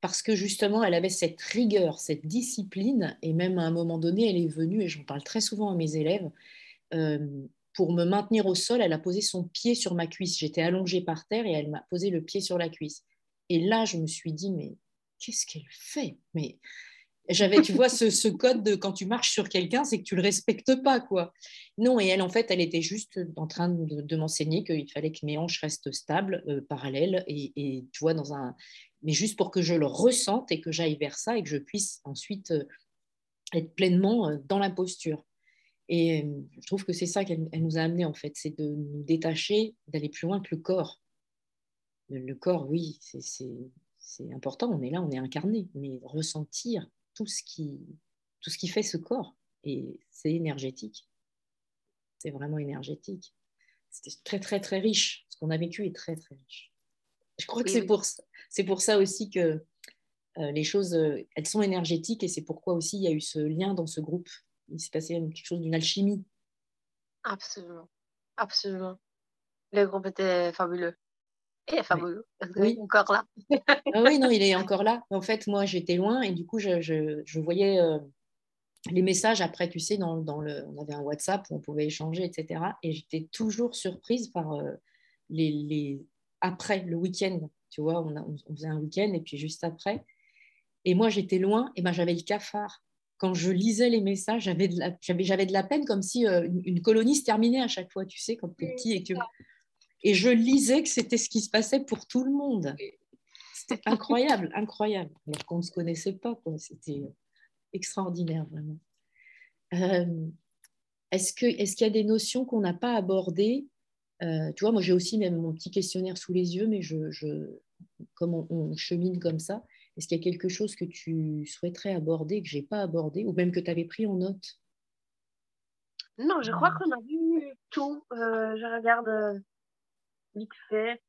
S1: parce que justement, elle avait cette rigueur, cette discipline, et même à un moment donné, elle est venue, et j'en parle très souvent à mes élèves, euh, pour me maintenir au sol, elle a posé son pied sur ma cuisse. J'étais allongée par terre et elle m'a posé le pied sur la cuisse. Et là, je me suis dit, mais qu'est-ce qu'elle fait? Mais j'avais, tu vois, ce, code de quand tu marches sur quelqu'un, c'est que tu le respectes pas, quoi. Non, et elle, en fait, elle était juste en train de, m'enseigner qu'il fallait que mes hanches restent stables, euh, parallèles, et, tu vois, dans un, mais juste pour que je le ressente et que j'aille vers ça et que je puisse ensuite euh, être pleinement euh, dans la posture. Et je trouve que c'est ça qu'elle nous a amené, en fait, c'est de nous détacher, d'aller plus loin que le corps. le corps, oui, c'est c'est important, on est là, on est incarné, mais ressentir tout ce qui, tout ce qui fait ce corps, et c'est énergétique. C'est vraiment énergétique. C'était très, très, très riche. Ce qu'on a vécu est très, très riche. Je crois que c'est pour, c'est pour ça aussi que euh, les choses, euh, elles sont énergétiques, et c'est pourquoi aussi il y a eu ce lien dans ce groupe. Il s'est passé quelque chose d'une alchimie.
S2: Absolument. Absolument. Le groupe était fabuleux. Et. Oui. Encore là.
S1: ah oui, non, il est encore là. En fait, moi, j'étais loin et du coup, je, je, voyais euh, les messages après, tu sais, dans, dans, le, on avait un WhatsApp où on pouvait échanger, etc. Et j'étais toujours surprise par euh, les, les, après le week-end. Tu vois, on, on, faisait un week-end et puis juste après. Et moi, j'étais loin et ben, j'avais le cafard. Quand je lisais les messages, j'avais de, la, j'avais, de la peine comme si euh, une, une, colonie se terminait à chaque fois, tu sais, quand tu es petit et que et je lisais que c'était ce qui se passait pour tout le monde. C'était incroyable, incroyable. Alors qu'on ne se connaissait pas, C'était extraordinaire, vraiment. Euh, est-ce qu'il est y a des notions qu'on n'a pas abordées? Euh, tu vois, moi j'ai aussi même mon petit questionnaire sous les yeux, mais je, je comme on, chemine comme ça, est-ce qu'il y a quelque chose que tu souhaiterais aborder, que je n'ai pas abordé, ou même que tu avais pris en note?
S2: Non, je crois qu'on a vu tout. je regarde vite fait.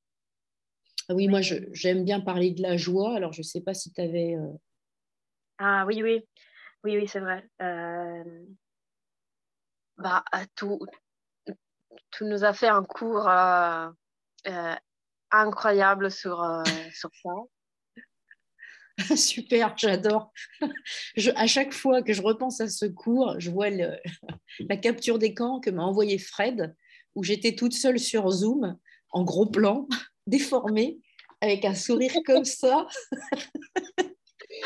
S1: Ah oui, moi j'aime bien parler de la joie, alors je ne sais pas si tu avais...
S2: Ah oui, oui, oui, oui, c'est vrai. Euh, bah, tout, tout nous a fait un cours euh, euh, incroyable sur, sur ça.
S1: Super, j'adore. à chaque fois que je repense à ce cours, je vois la capture d'écran que m'a envoyé Fred, où j'étais toute seule sur Zoom, en gros plan, déformée, avec un sourire comme ça.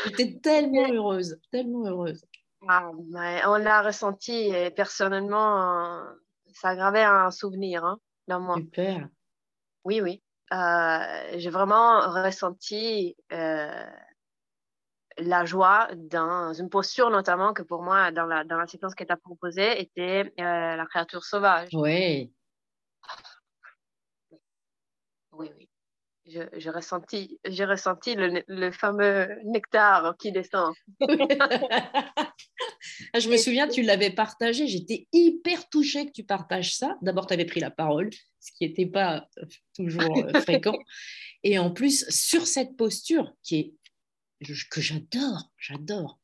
S1: J'étais tellement heureuse, tellement heureuse.
S2: Ah, on l'a ressenti et personnellement, ça gravé un souvenir hein, dans moi.
S1: Super.
S2: Oui, oui. Euh, j'ai vraiment ressenti euh, la joie dans une posture notamment que pour moi, dans la, dans la séquence que tu as proposée, était euh, la créature sauvage.
S1: Oui.
S2: Oui, oui j'ai ressenti, j'ai ressenti le, fameux nectar qui descend.
S1: Je me souviens, tu l'avais partagé. J'étais hyper touchée que tu partages ça. D'abord, tu avais pris la parole, ce qui n'était pas euh, toujours euh, fréquent. Et en plus, sur cette posture qui est que j'adore, j'adore.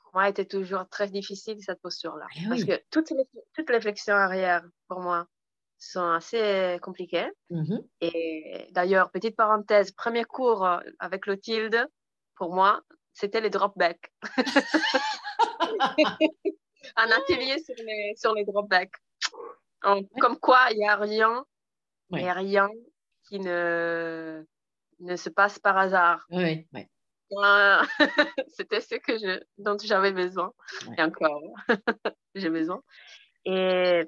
S2: Pour moi, était toujours très difficile cette posture-là. Eh Parce que toutes les, toutes les flexions arrière, pour moi, sont assez compliquées.
S1: Mmh
S2: Et d'ailleurs, petite parenthèse, premier cours euh, avec Clotilde, pour moi, c'était les drop back. Un atelier sur les, sur les drop back. Comme quoi, il n'y a rien, a rien qui ne, ne se passe par hasard.
S1: Oui,
S2: c'était ce que je, dont j'avais besoin. Et encore, j'ai besoin. Et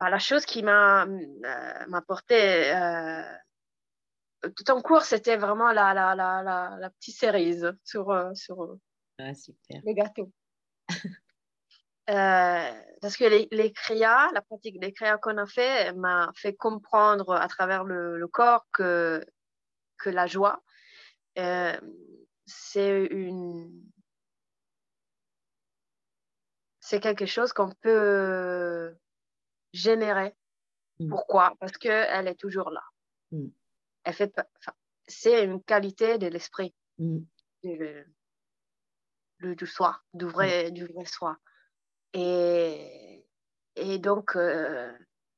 S2: la chose qui m'a euh, porté euh, tout en cours, c'était vraiment la, la, la, la, petite cerise sur, euh, sur
S1: ah,
S2: le gâteau. parce que les, les créas, la pratique des créas qu'on a fait m'a fait comprendre à travers le, le, corps que, que la joie, c'est une c'est quelque chose qu'on peut générer. Mmh. Pourquoi? Parce qu'elle est toujours là. Mmh. Elle fait, c'est une qualité de l'esprit, mmh. du soi, du vrai, du vrai soi. Et, et donc, euh,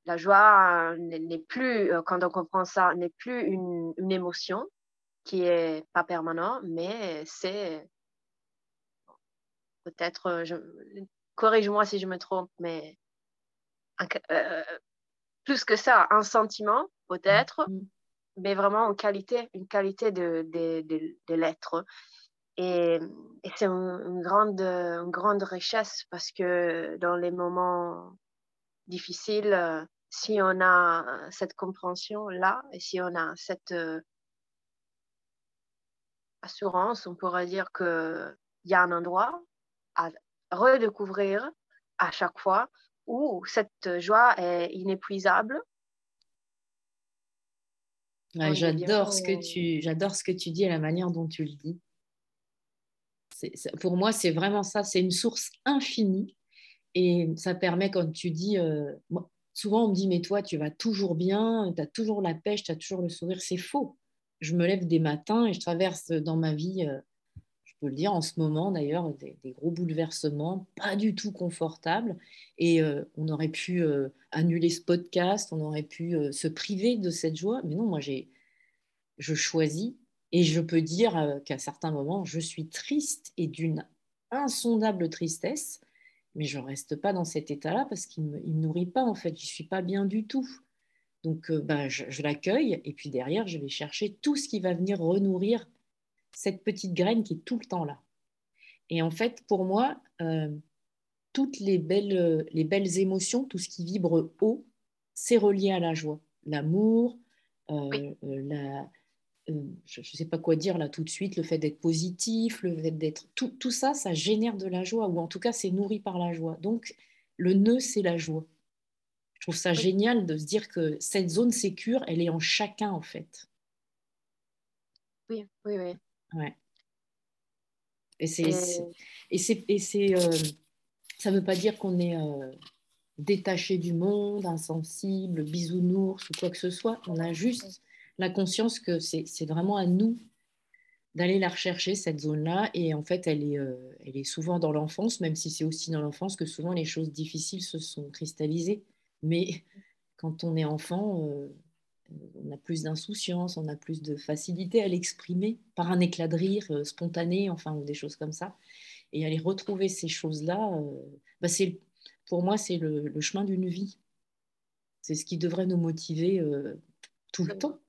S2: la joie n'est plus, euh, quand on comprend ça, n'est plus une, une, émotion qui est pas permanente, mais c'est peut-être, corrige-moi si je me trompe, mais euh, plus que ça, un sentiment peut-être, mm. mais vraiment une qualité, une qualité de, de, de, l'être. Et, c'est une, grande, une grande richesse parce que dans les moments difficiles, si on a cette compréhension-là et si on a cette euh, assurance, on pourrait dire qu'il y a un endroit à redécouvrir à chaque fois où cette joie est inépuisable.
S1: j'adore ce que tu j'adore ce que tu dis et la manière dont tu le dis. pour moi, c'est vraiment ça. C'est une source infinie et ça permet, quand tu dis, euh, souvent on me dit, mais toi, tu vas toujours bien, tu as toujours la pêche, tu as toujours le sourire. C'est faux. Je me lève des matins et je traverse dans ma vie euh, peux le dire en ce moment d'ailleurs, des, gros bouleversements, pas du tout confortables. Et euh, on aurait pu euh, annuler ce podcast, on aurait pu euh, se priver de cette joie. Mais non, moi, j'ai, je choisis et je peux dire qu'à certains moments, je suis triste et d'une insondable tristesse, mais je ne reste pas dans cet état-là parce qu'il ne me, nourrit pas en fait, je ne suis pas bien du tout. Donc, ben, je, je l'accueille et puis derrière, je vais chercher tout ce qui va venir renourrir cette petite graine qui est tout le temps là. Et en fait, pour moi, euh, toutes les belles, les belles émotions, tout ce qui vibre haut, c'est relié à la joie. L'amour, euh, euh, la, je ne sais pas quoi dire là tout de suite, le fait d'être positif, le fait d'être... Tout, tout, ça, ça génère de la joie, ou en tout cas, c'est nourri par la joie. Donc, le nœud, c'est la joie. Je trouve ça génial de se dire que cette zone sécure, elle est en chacun en fait.
S2: Oui, oui, oui.
S1: Ouais. Et c'est, et c'est, et c'est, euh, ça ne veut pas dire qu'on est euh, détaché du monde, insensible, bisounours ou quoi que ce soit. On a juste la conscience que c'est, c'est vraiment à nous d'aller la rechercher, cette zone-là. Et en fait, elle est, euh, elle est souvent dans l'enfance, même si c'est aussi dans l'enfance que souvent les choses difficiles se sont cristallisées. Mais quand on est enfant, euh, on a plus d'insouciance, on a plus de facilité à l'exprimer par un éclat de rire euh, spontané, enfin, ou des choses comme ça. Et aller retrouver ces choses-là, bah c'est, pour moi, c'est le, chemin d'une vie. C'est ce qui devrait nous motiver tout le temps.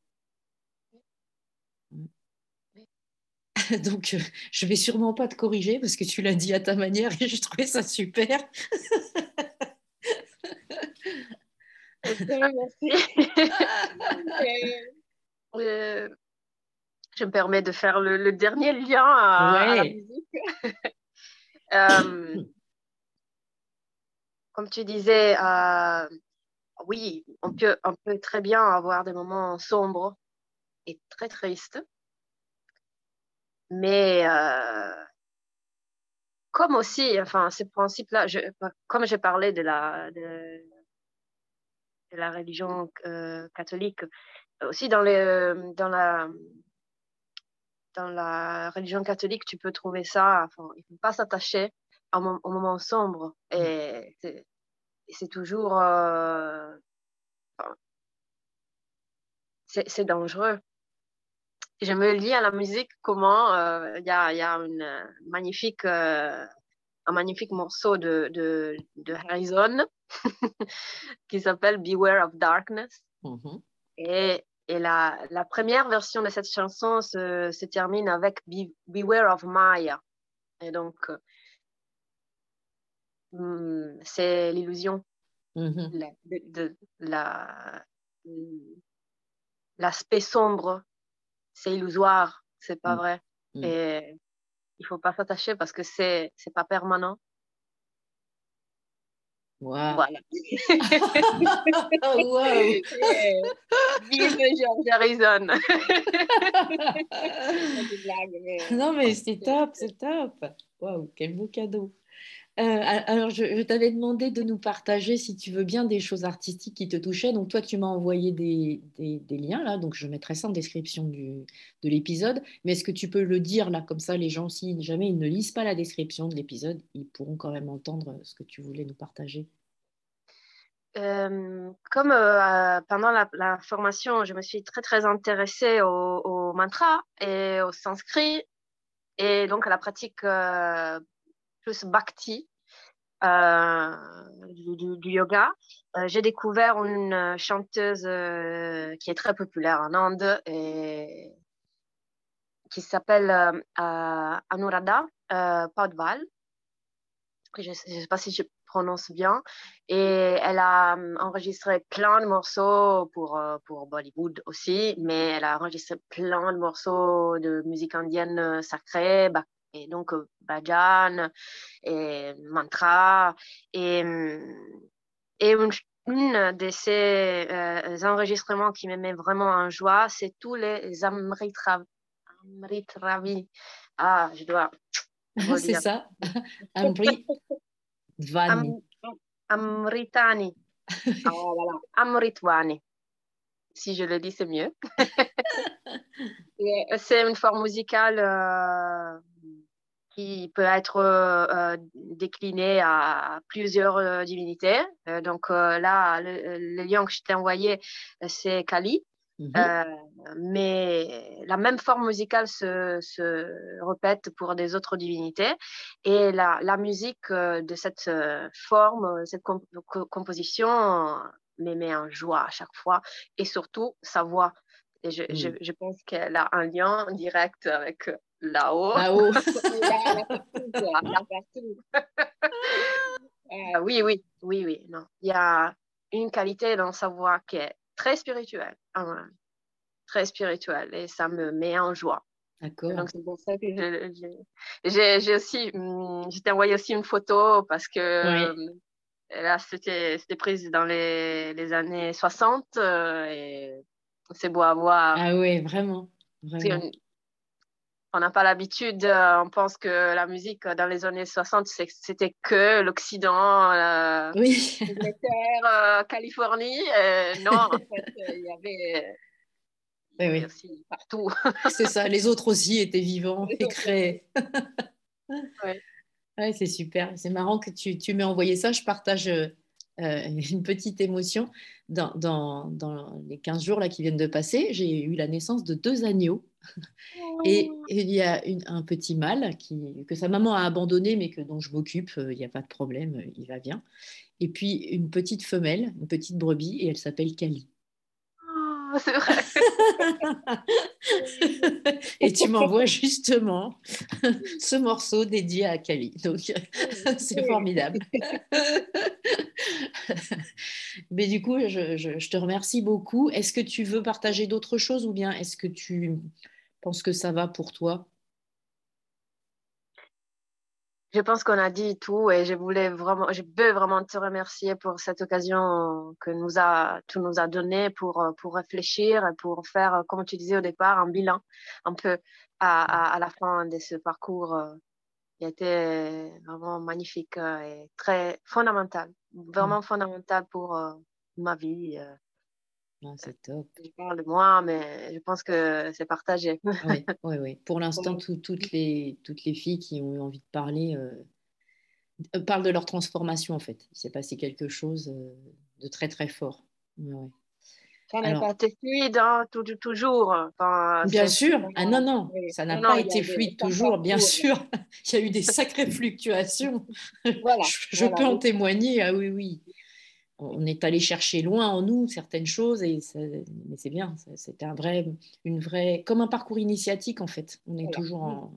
S1: Donc, euh, je vais sûrement pas te corriger parce que tu l'as dit à ta manière et j'ai trouvé ça super.
S2: Merci. Euh, je me permets de faire le, dernier lien à, la musique. Euh, comme tu disais, oui, on peut, on peut très bien avoir des moments sombres et très tristes. Mais euh, comme aussi, enfin, ce principe-là, comme j'ai parlé de la, de, la religion euh, catholique, aussi dans, les, dans, la, dans la religion catholique, tu peux trouver ça, enfin, il ne faut pas s'attacher au, moment sombre. Et c'est toujours. Euh, c'est dangereux je me lis à la musique comment euh, il y, a, y, a, une magnifique, euh, un magnifique morceau de, de, de Harrison qui s'appelle Beware of Darkness. Mm-hmm. Et, et la, la, première version de cette chanson se, se termine avec Beware of Maya. Et donc, euh, c'est l'illusion de, la, l'aspect sombre c'est illusoire, c'est pas mm. vrai. Mm. Et il faut pas s'attacher parce que c'est c'est pas permanent.
S1: Wow. Voilà.
S2: wow. Vive George Harrison.
S1: non mais c'est top, c'est top. Waouh, quel beau cadeau. Euh, alors, je, t'avais demandé de nous partager, si tu veux bien, des choses artistiques qui te touchaient. Donc, toi, tu m'as envoyé des, liens, là. Donc, je mettrai ça en description de l'épisode. Mais est-ce que tu peux le dire, là, comme ça, les gens, si jamais ils ne lisent pas la description de l'épisode, ils pourront quand même entendre ce que tu voulais nous partager?
S2: Euh, comme euh, pendant la, formation, je me suis très très intéressée au, mantra et au sanskrit et donc à la pratique plus bhakti, euh, du, yoga. Euh, j'ai découvert une chanteuse euh, qui est très populaire en Inde et qui s'appelle Anuradha Padval. Je ne sais pas si je prononce bien. Et elle a enregistré plein de morceaux pour, pour Bollywood aussi, mais elle a enregistré plein de morceaux de musique indienne sacrée, et donc Bajan, et Mantra. Et, et une, de ces euh, enregistrements qui me met vraiment en joie, c'est tous les Amritravi. Ah, je dois.
S1: c'est ça. Amritvani.
S2: Amritani. Ah, voilà. Amritvani. Si je le dis, c'est mieux. c'est une forme musicale euh, qui peut être euh, euh, décliné à plusieurs euh, divinités. donc là, le, lien que je t'ai envoyé, c'est Kali. Mhm. mais la même forme musicale se, se, répète pour des autres divinités. Et la, la musique de cette forme, cette composition, me met en joie à chaque fois. Et surtout, sa voix. Et je, je, mm. je pense qu'elle a un lien direct avec là-haut. Là-haut. Euh, oui, oui, oui, oui. Non. Il y a une qualité dans sa voix qui est très spirituelle. Hein, très spirituelle et ça me met en joie.
S1: D'accord.
S2: Donc c'est pour ça que j'ai aussi, hmm, je t'ai envoyé aussi une photo parce que là, c'était prise dans les, les, années 60 et c'est beau à voir.
S1: Ah oui, vraiment. vraiment
S2: on n'a pas l'habitude, euh, on pense que la musique euh, dans les années 60, c'était que l'Occident, euh, oui. l'Angleterre, Californie. non, en fait, il y avait, oui, aussi partout.
S1: c'est ça, les autres aussi étaient vivants et créés. oui. c'est super. C'est marrant que tu, tu m'aies envoyé ça. Je partage une petite émotion. Dans, dans, dans, les 15 jours là, qui viennent de passer, j'ai eu la naissance de deux agneaux. Et, oh. il y a un petit mâle qui, que sa maman a abandonné, mais que, dont je m'occupe, euh, il n'y a pas de problème, euh, il va bien. Et puis une petite femelle, une petite brebis, et elle s'appelle Kali. Et tu m'envoies justement ce morceau dédié à Kali. Donc, c'est formidable. Mais du coup, je, te remercie beaucoup. Est-ce que tu veux partager d'autres choses ou bien est-ce que tu penses que ça va pour toi?
S2: Je pense qu'on a dit tout et je voulais vraiment, je veux vraiment te remercier pour cette occasion que nous a, tu nous as donné pour, pour réfléchir et pour faire, comme tu disais au départ, un bilan un peu à, à, la fin de ce parcours qui a été vraiment magnifique et très fondamental, vraiment mmh. fondamental pour ma vie
S1: ah, c'est top.
S2: Je parle de moi, mais je pense que c'est partagé.
S1: oui, oui, oui. Pour l'instant, toutes, les, toutes les filles qui ont eu envie de parler euh, euh, parlent de leur transformation, en fait. Il s'est passé quelque chose euh, de très, très fort.
S2: Ça n'a pas été fluide, hein, toujours.
S1: bien sûr. Ah non, non, ça n'a pas été fluide toujours, bien sûr. Il y a eu des sacrées fluctuations. Voilà, je, peux en témoigner, ah oui, oui on est allé chercher loin en nous certaines choses, et mais c'est bien, c'était un vrai, une vraie, comme un parcours initiatique en fait. On est toujours en.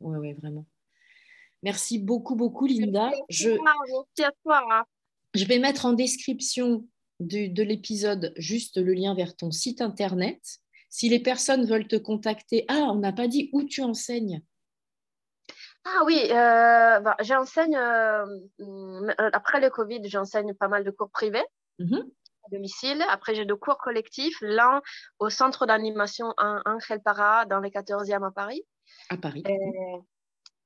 S1: Oui, oui, vraiment. Merci beaucoup, beaucoup, Linda. Je,
S2: hein.
S1: je vais mettre en description de l'épisode juste le lien vers ton site internet. Si les personnes veulent te contacter, ah, on n'a pas dit où tu enseignes.
S2: Ah oui, euh, bah, j'enseigne, euh, mm, après le Covid, j'enseigne pas mal de cours privés mmh à domicile. Après, j'ai deux cours collectifs, l'un au centre d'animation Angel Para dans le 14e à Paris.
S1: À Paris.
S2: Euh,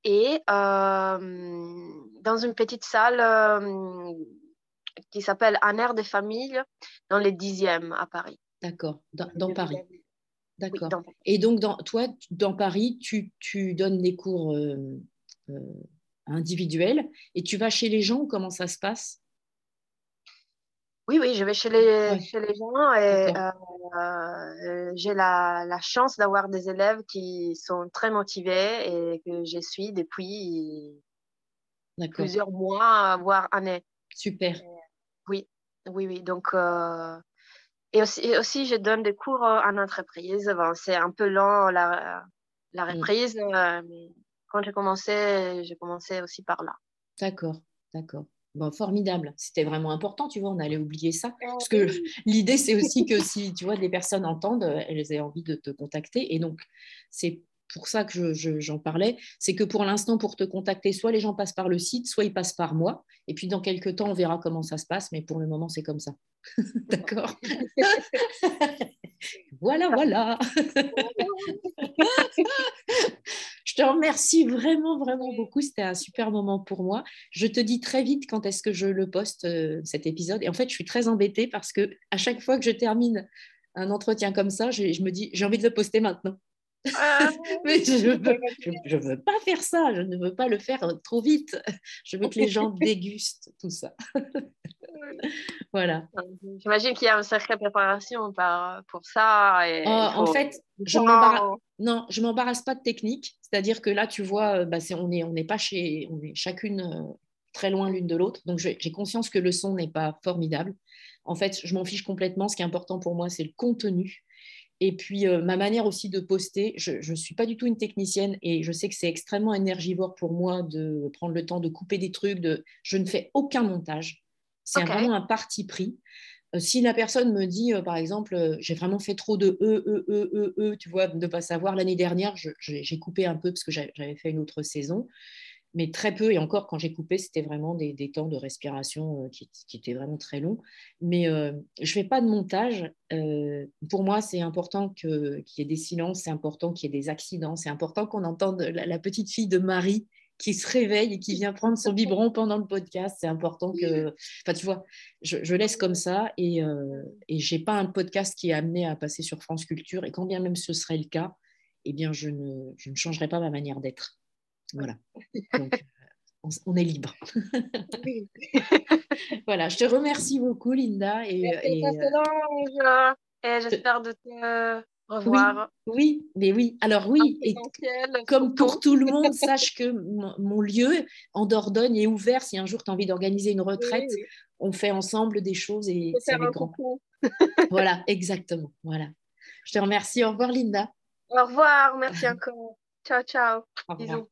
S2: et dans une petite salle qui s'appelle Un air des familles dans le 10e à Paris.
S1: D'accord, dans, Paris. D'accord. et donc, dans, toi, dans Paris, tu, donnes des cours euh, euh, individuels et tu vas chez les gens ou comment ça se passe?
S2: Oui, oui, je vais chez les, chez les gens et euh, j'ai la, la, chance d'avoir des élèves qui sont très motivés et que je suis depuis plusieurs mois, voire années.
S1: Super.
S2: oui, oui, oui. Donc, et aussi, aussi, je donne des cours euh, en entreprise. c'est un peu lent la, la mm. reprise, euh, mais quand j'ai commencé, j'ai commencé aussi par là.
S1: D'accord, d'accord. Bon, formidable. C'était vraiment important, tu vois, on allait oublier ça. Parce que l'idée, c'est aussi que si, tu vois, des personnes entendent, elles aient envie de te contacter. Et donc, c'est pour ça que j'en parlais, c'est que pour l'instant, pour te contacter, soit les gens passent par le site, soit ils passent par moi. Et puis dans quelques temps, on verra comment ça se passe, mais pour le moment, c'est comme ça. D'accord? Voilà, voilà. je te remercie vraiment, vraiment beaucoup. C'était un super moment pour moi. Je te dis très vite quand est-ce que je le poste, euh, cet épisode. Et en fait, je suis très embêtée parce que à chaque fois que je termine un entretien comme ça, je me dis, j'ai envie de le poster maintenant. Ah. Mais je ne veux, je, veux, pas faire ça, je ne veux pas le faire trop vite. Je veux que les gens dégustent tout ça. voilà.
S2: J'imagine qu'il y a une sacrée préparation pour ça. Et
S1: oh, En fait, je m'embarrasse. Non, je m'embarrasse pas de technique. C'est-à-dire que là, tu vois, bah, on n'est on pas chez, on est chacune euh, très loin l'une de l'autre. Donc, j'ai conscience que le son n'est pas formidable. En fait, je m'en fiche complètement. Ce qui est important pour moi, c'est le contenu. Et puis, euh, ma manière aussi de poster, je ne suis pas du tout une technicienne et je sais que c'est extrêmement énergivore pour moi de prendre le temps de couper des trucs. De... Je ne fais aucun montage. C'est vraiment un parti pris. Euh, si la personne me dit, euh, par exemple, j'ai vraiment fait trop de E, E, E, E, E, tu vois, de ne pas savoir, l'année dernière, j'ai coupé un peu parce que j'avais fait une autre saison. Mais très peu. Et encore, quand j'ai coupé, c'était vraiment des, temps de respiration euh, qui, étaient vraiment très longs. Mais euh, je ne fais pas de montage. Euh, pour moi, c'est important qu'il y ait des silences, c'est important qu'il y ait des accidents, c'est important qu'on entende la, petite fille de Marie qui se réveille et qui vient prendre son biberon pendant le podcast. C'est important que. Enfin, tu vois, je, laisse comme ça et, et je n'ai pas un podcast qui est amené à passer sur France Culture. Et quand bien même ce serait le cas, eh bien, je ne, je ne changerai pas ma manière d'être. Voilà. Donc, on, est libre. voilà, je te remercie beaucoup, Linda. Et,
S2: et, euh, et j'espère de te revoir.
S1: Oui, mais oui. Alors oui, et comme pour tout le monde, sache que mon, lieu en Dordogne est ouvert. Si un jour tu as envie d'organiser une retraite, on fait ensemble des choses et
S2: c'est avec grand.
S1: voilà, exactement. Voilà. Je te remercie. Au revoir, Linda.
S2: Au revoir. Merci encore. Ciao, ciao. Bisous.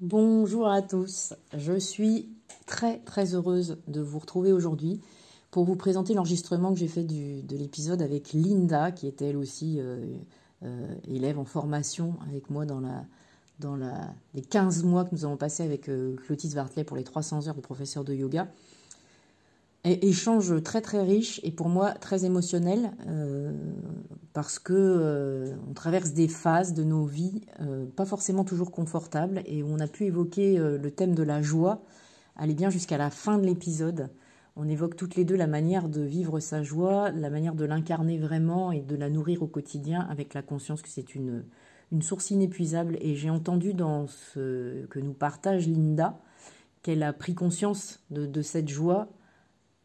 S1: Bonjour à tous, je suis très très heureuse de vous retrouver aujourd'hui pour vous présenter l'enregistrement que j'ai fait de l'épisode avec Linda, qui était elle aussi euh, euh, élève en formation avec moi dans, les 15 mois que nous avons passé avec euh, Clotis pour les 300 heures de professeur de yoga échange très très riche et pour moi très émotionnel euh, parce que euh, on traverse des phases de nos vies euh, pas forcément toujours confortables et on a pu évoquer le thème de la joie aller bien jusqu'à la fin de l'épisode. On évoque toutes les deux la manière de vivre sa joie la manière de l'incarner vraiment et de la nourrir au quotidien avec la conscience que c'est une une source inépuisable. Et j'ai entendu dans ce que nous partage Linda qu'elle a pris conscience de cette joie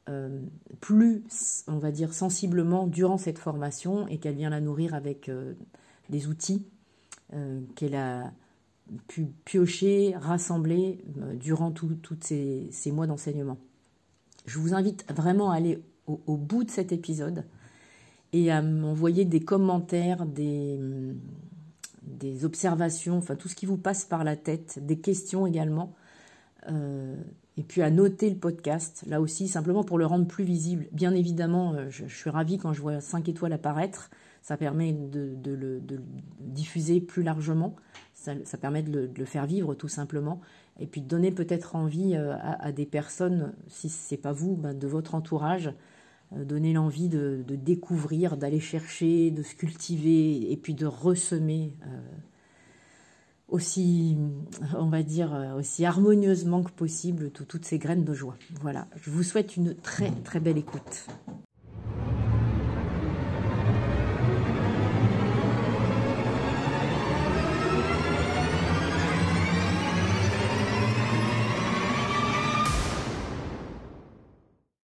S1: euh, plus, on va dire, sensiblement durant cette formation et qu'elle vient la nourrir avec euh, des outils euh, qu'elle a pu piocher, rassembler durant tous ces, mois d'enseignement. Je vous invite vraiment à aller au, bout de cet épisode et à m'envoyer des commentaires, des, des observations, enfin tout ce qui vous passe par la tête, des questions également et puis à noter le podcast, là aussi, simplement pour le rendre plus visible. Bien évidemment, euh, je, suis ravie quand je vois 5 étoiles apparaître, ça permet de, le, diffuser plus largement, ça, permet de le, faire vivre tout simplement, et puis de donner peut-être envie euh, à, des personnes, si ce n'est pas vous, ben, de votre entourage, euh, donner l'envie de, découvrir, d'aller chercher, de se cultiver, et puis de ressemer aussi, on va dire, aussi harmonieusement que possible toutes ces graines de joie. Voilà, je vous souhaite une très très belle écoute.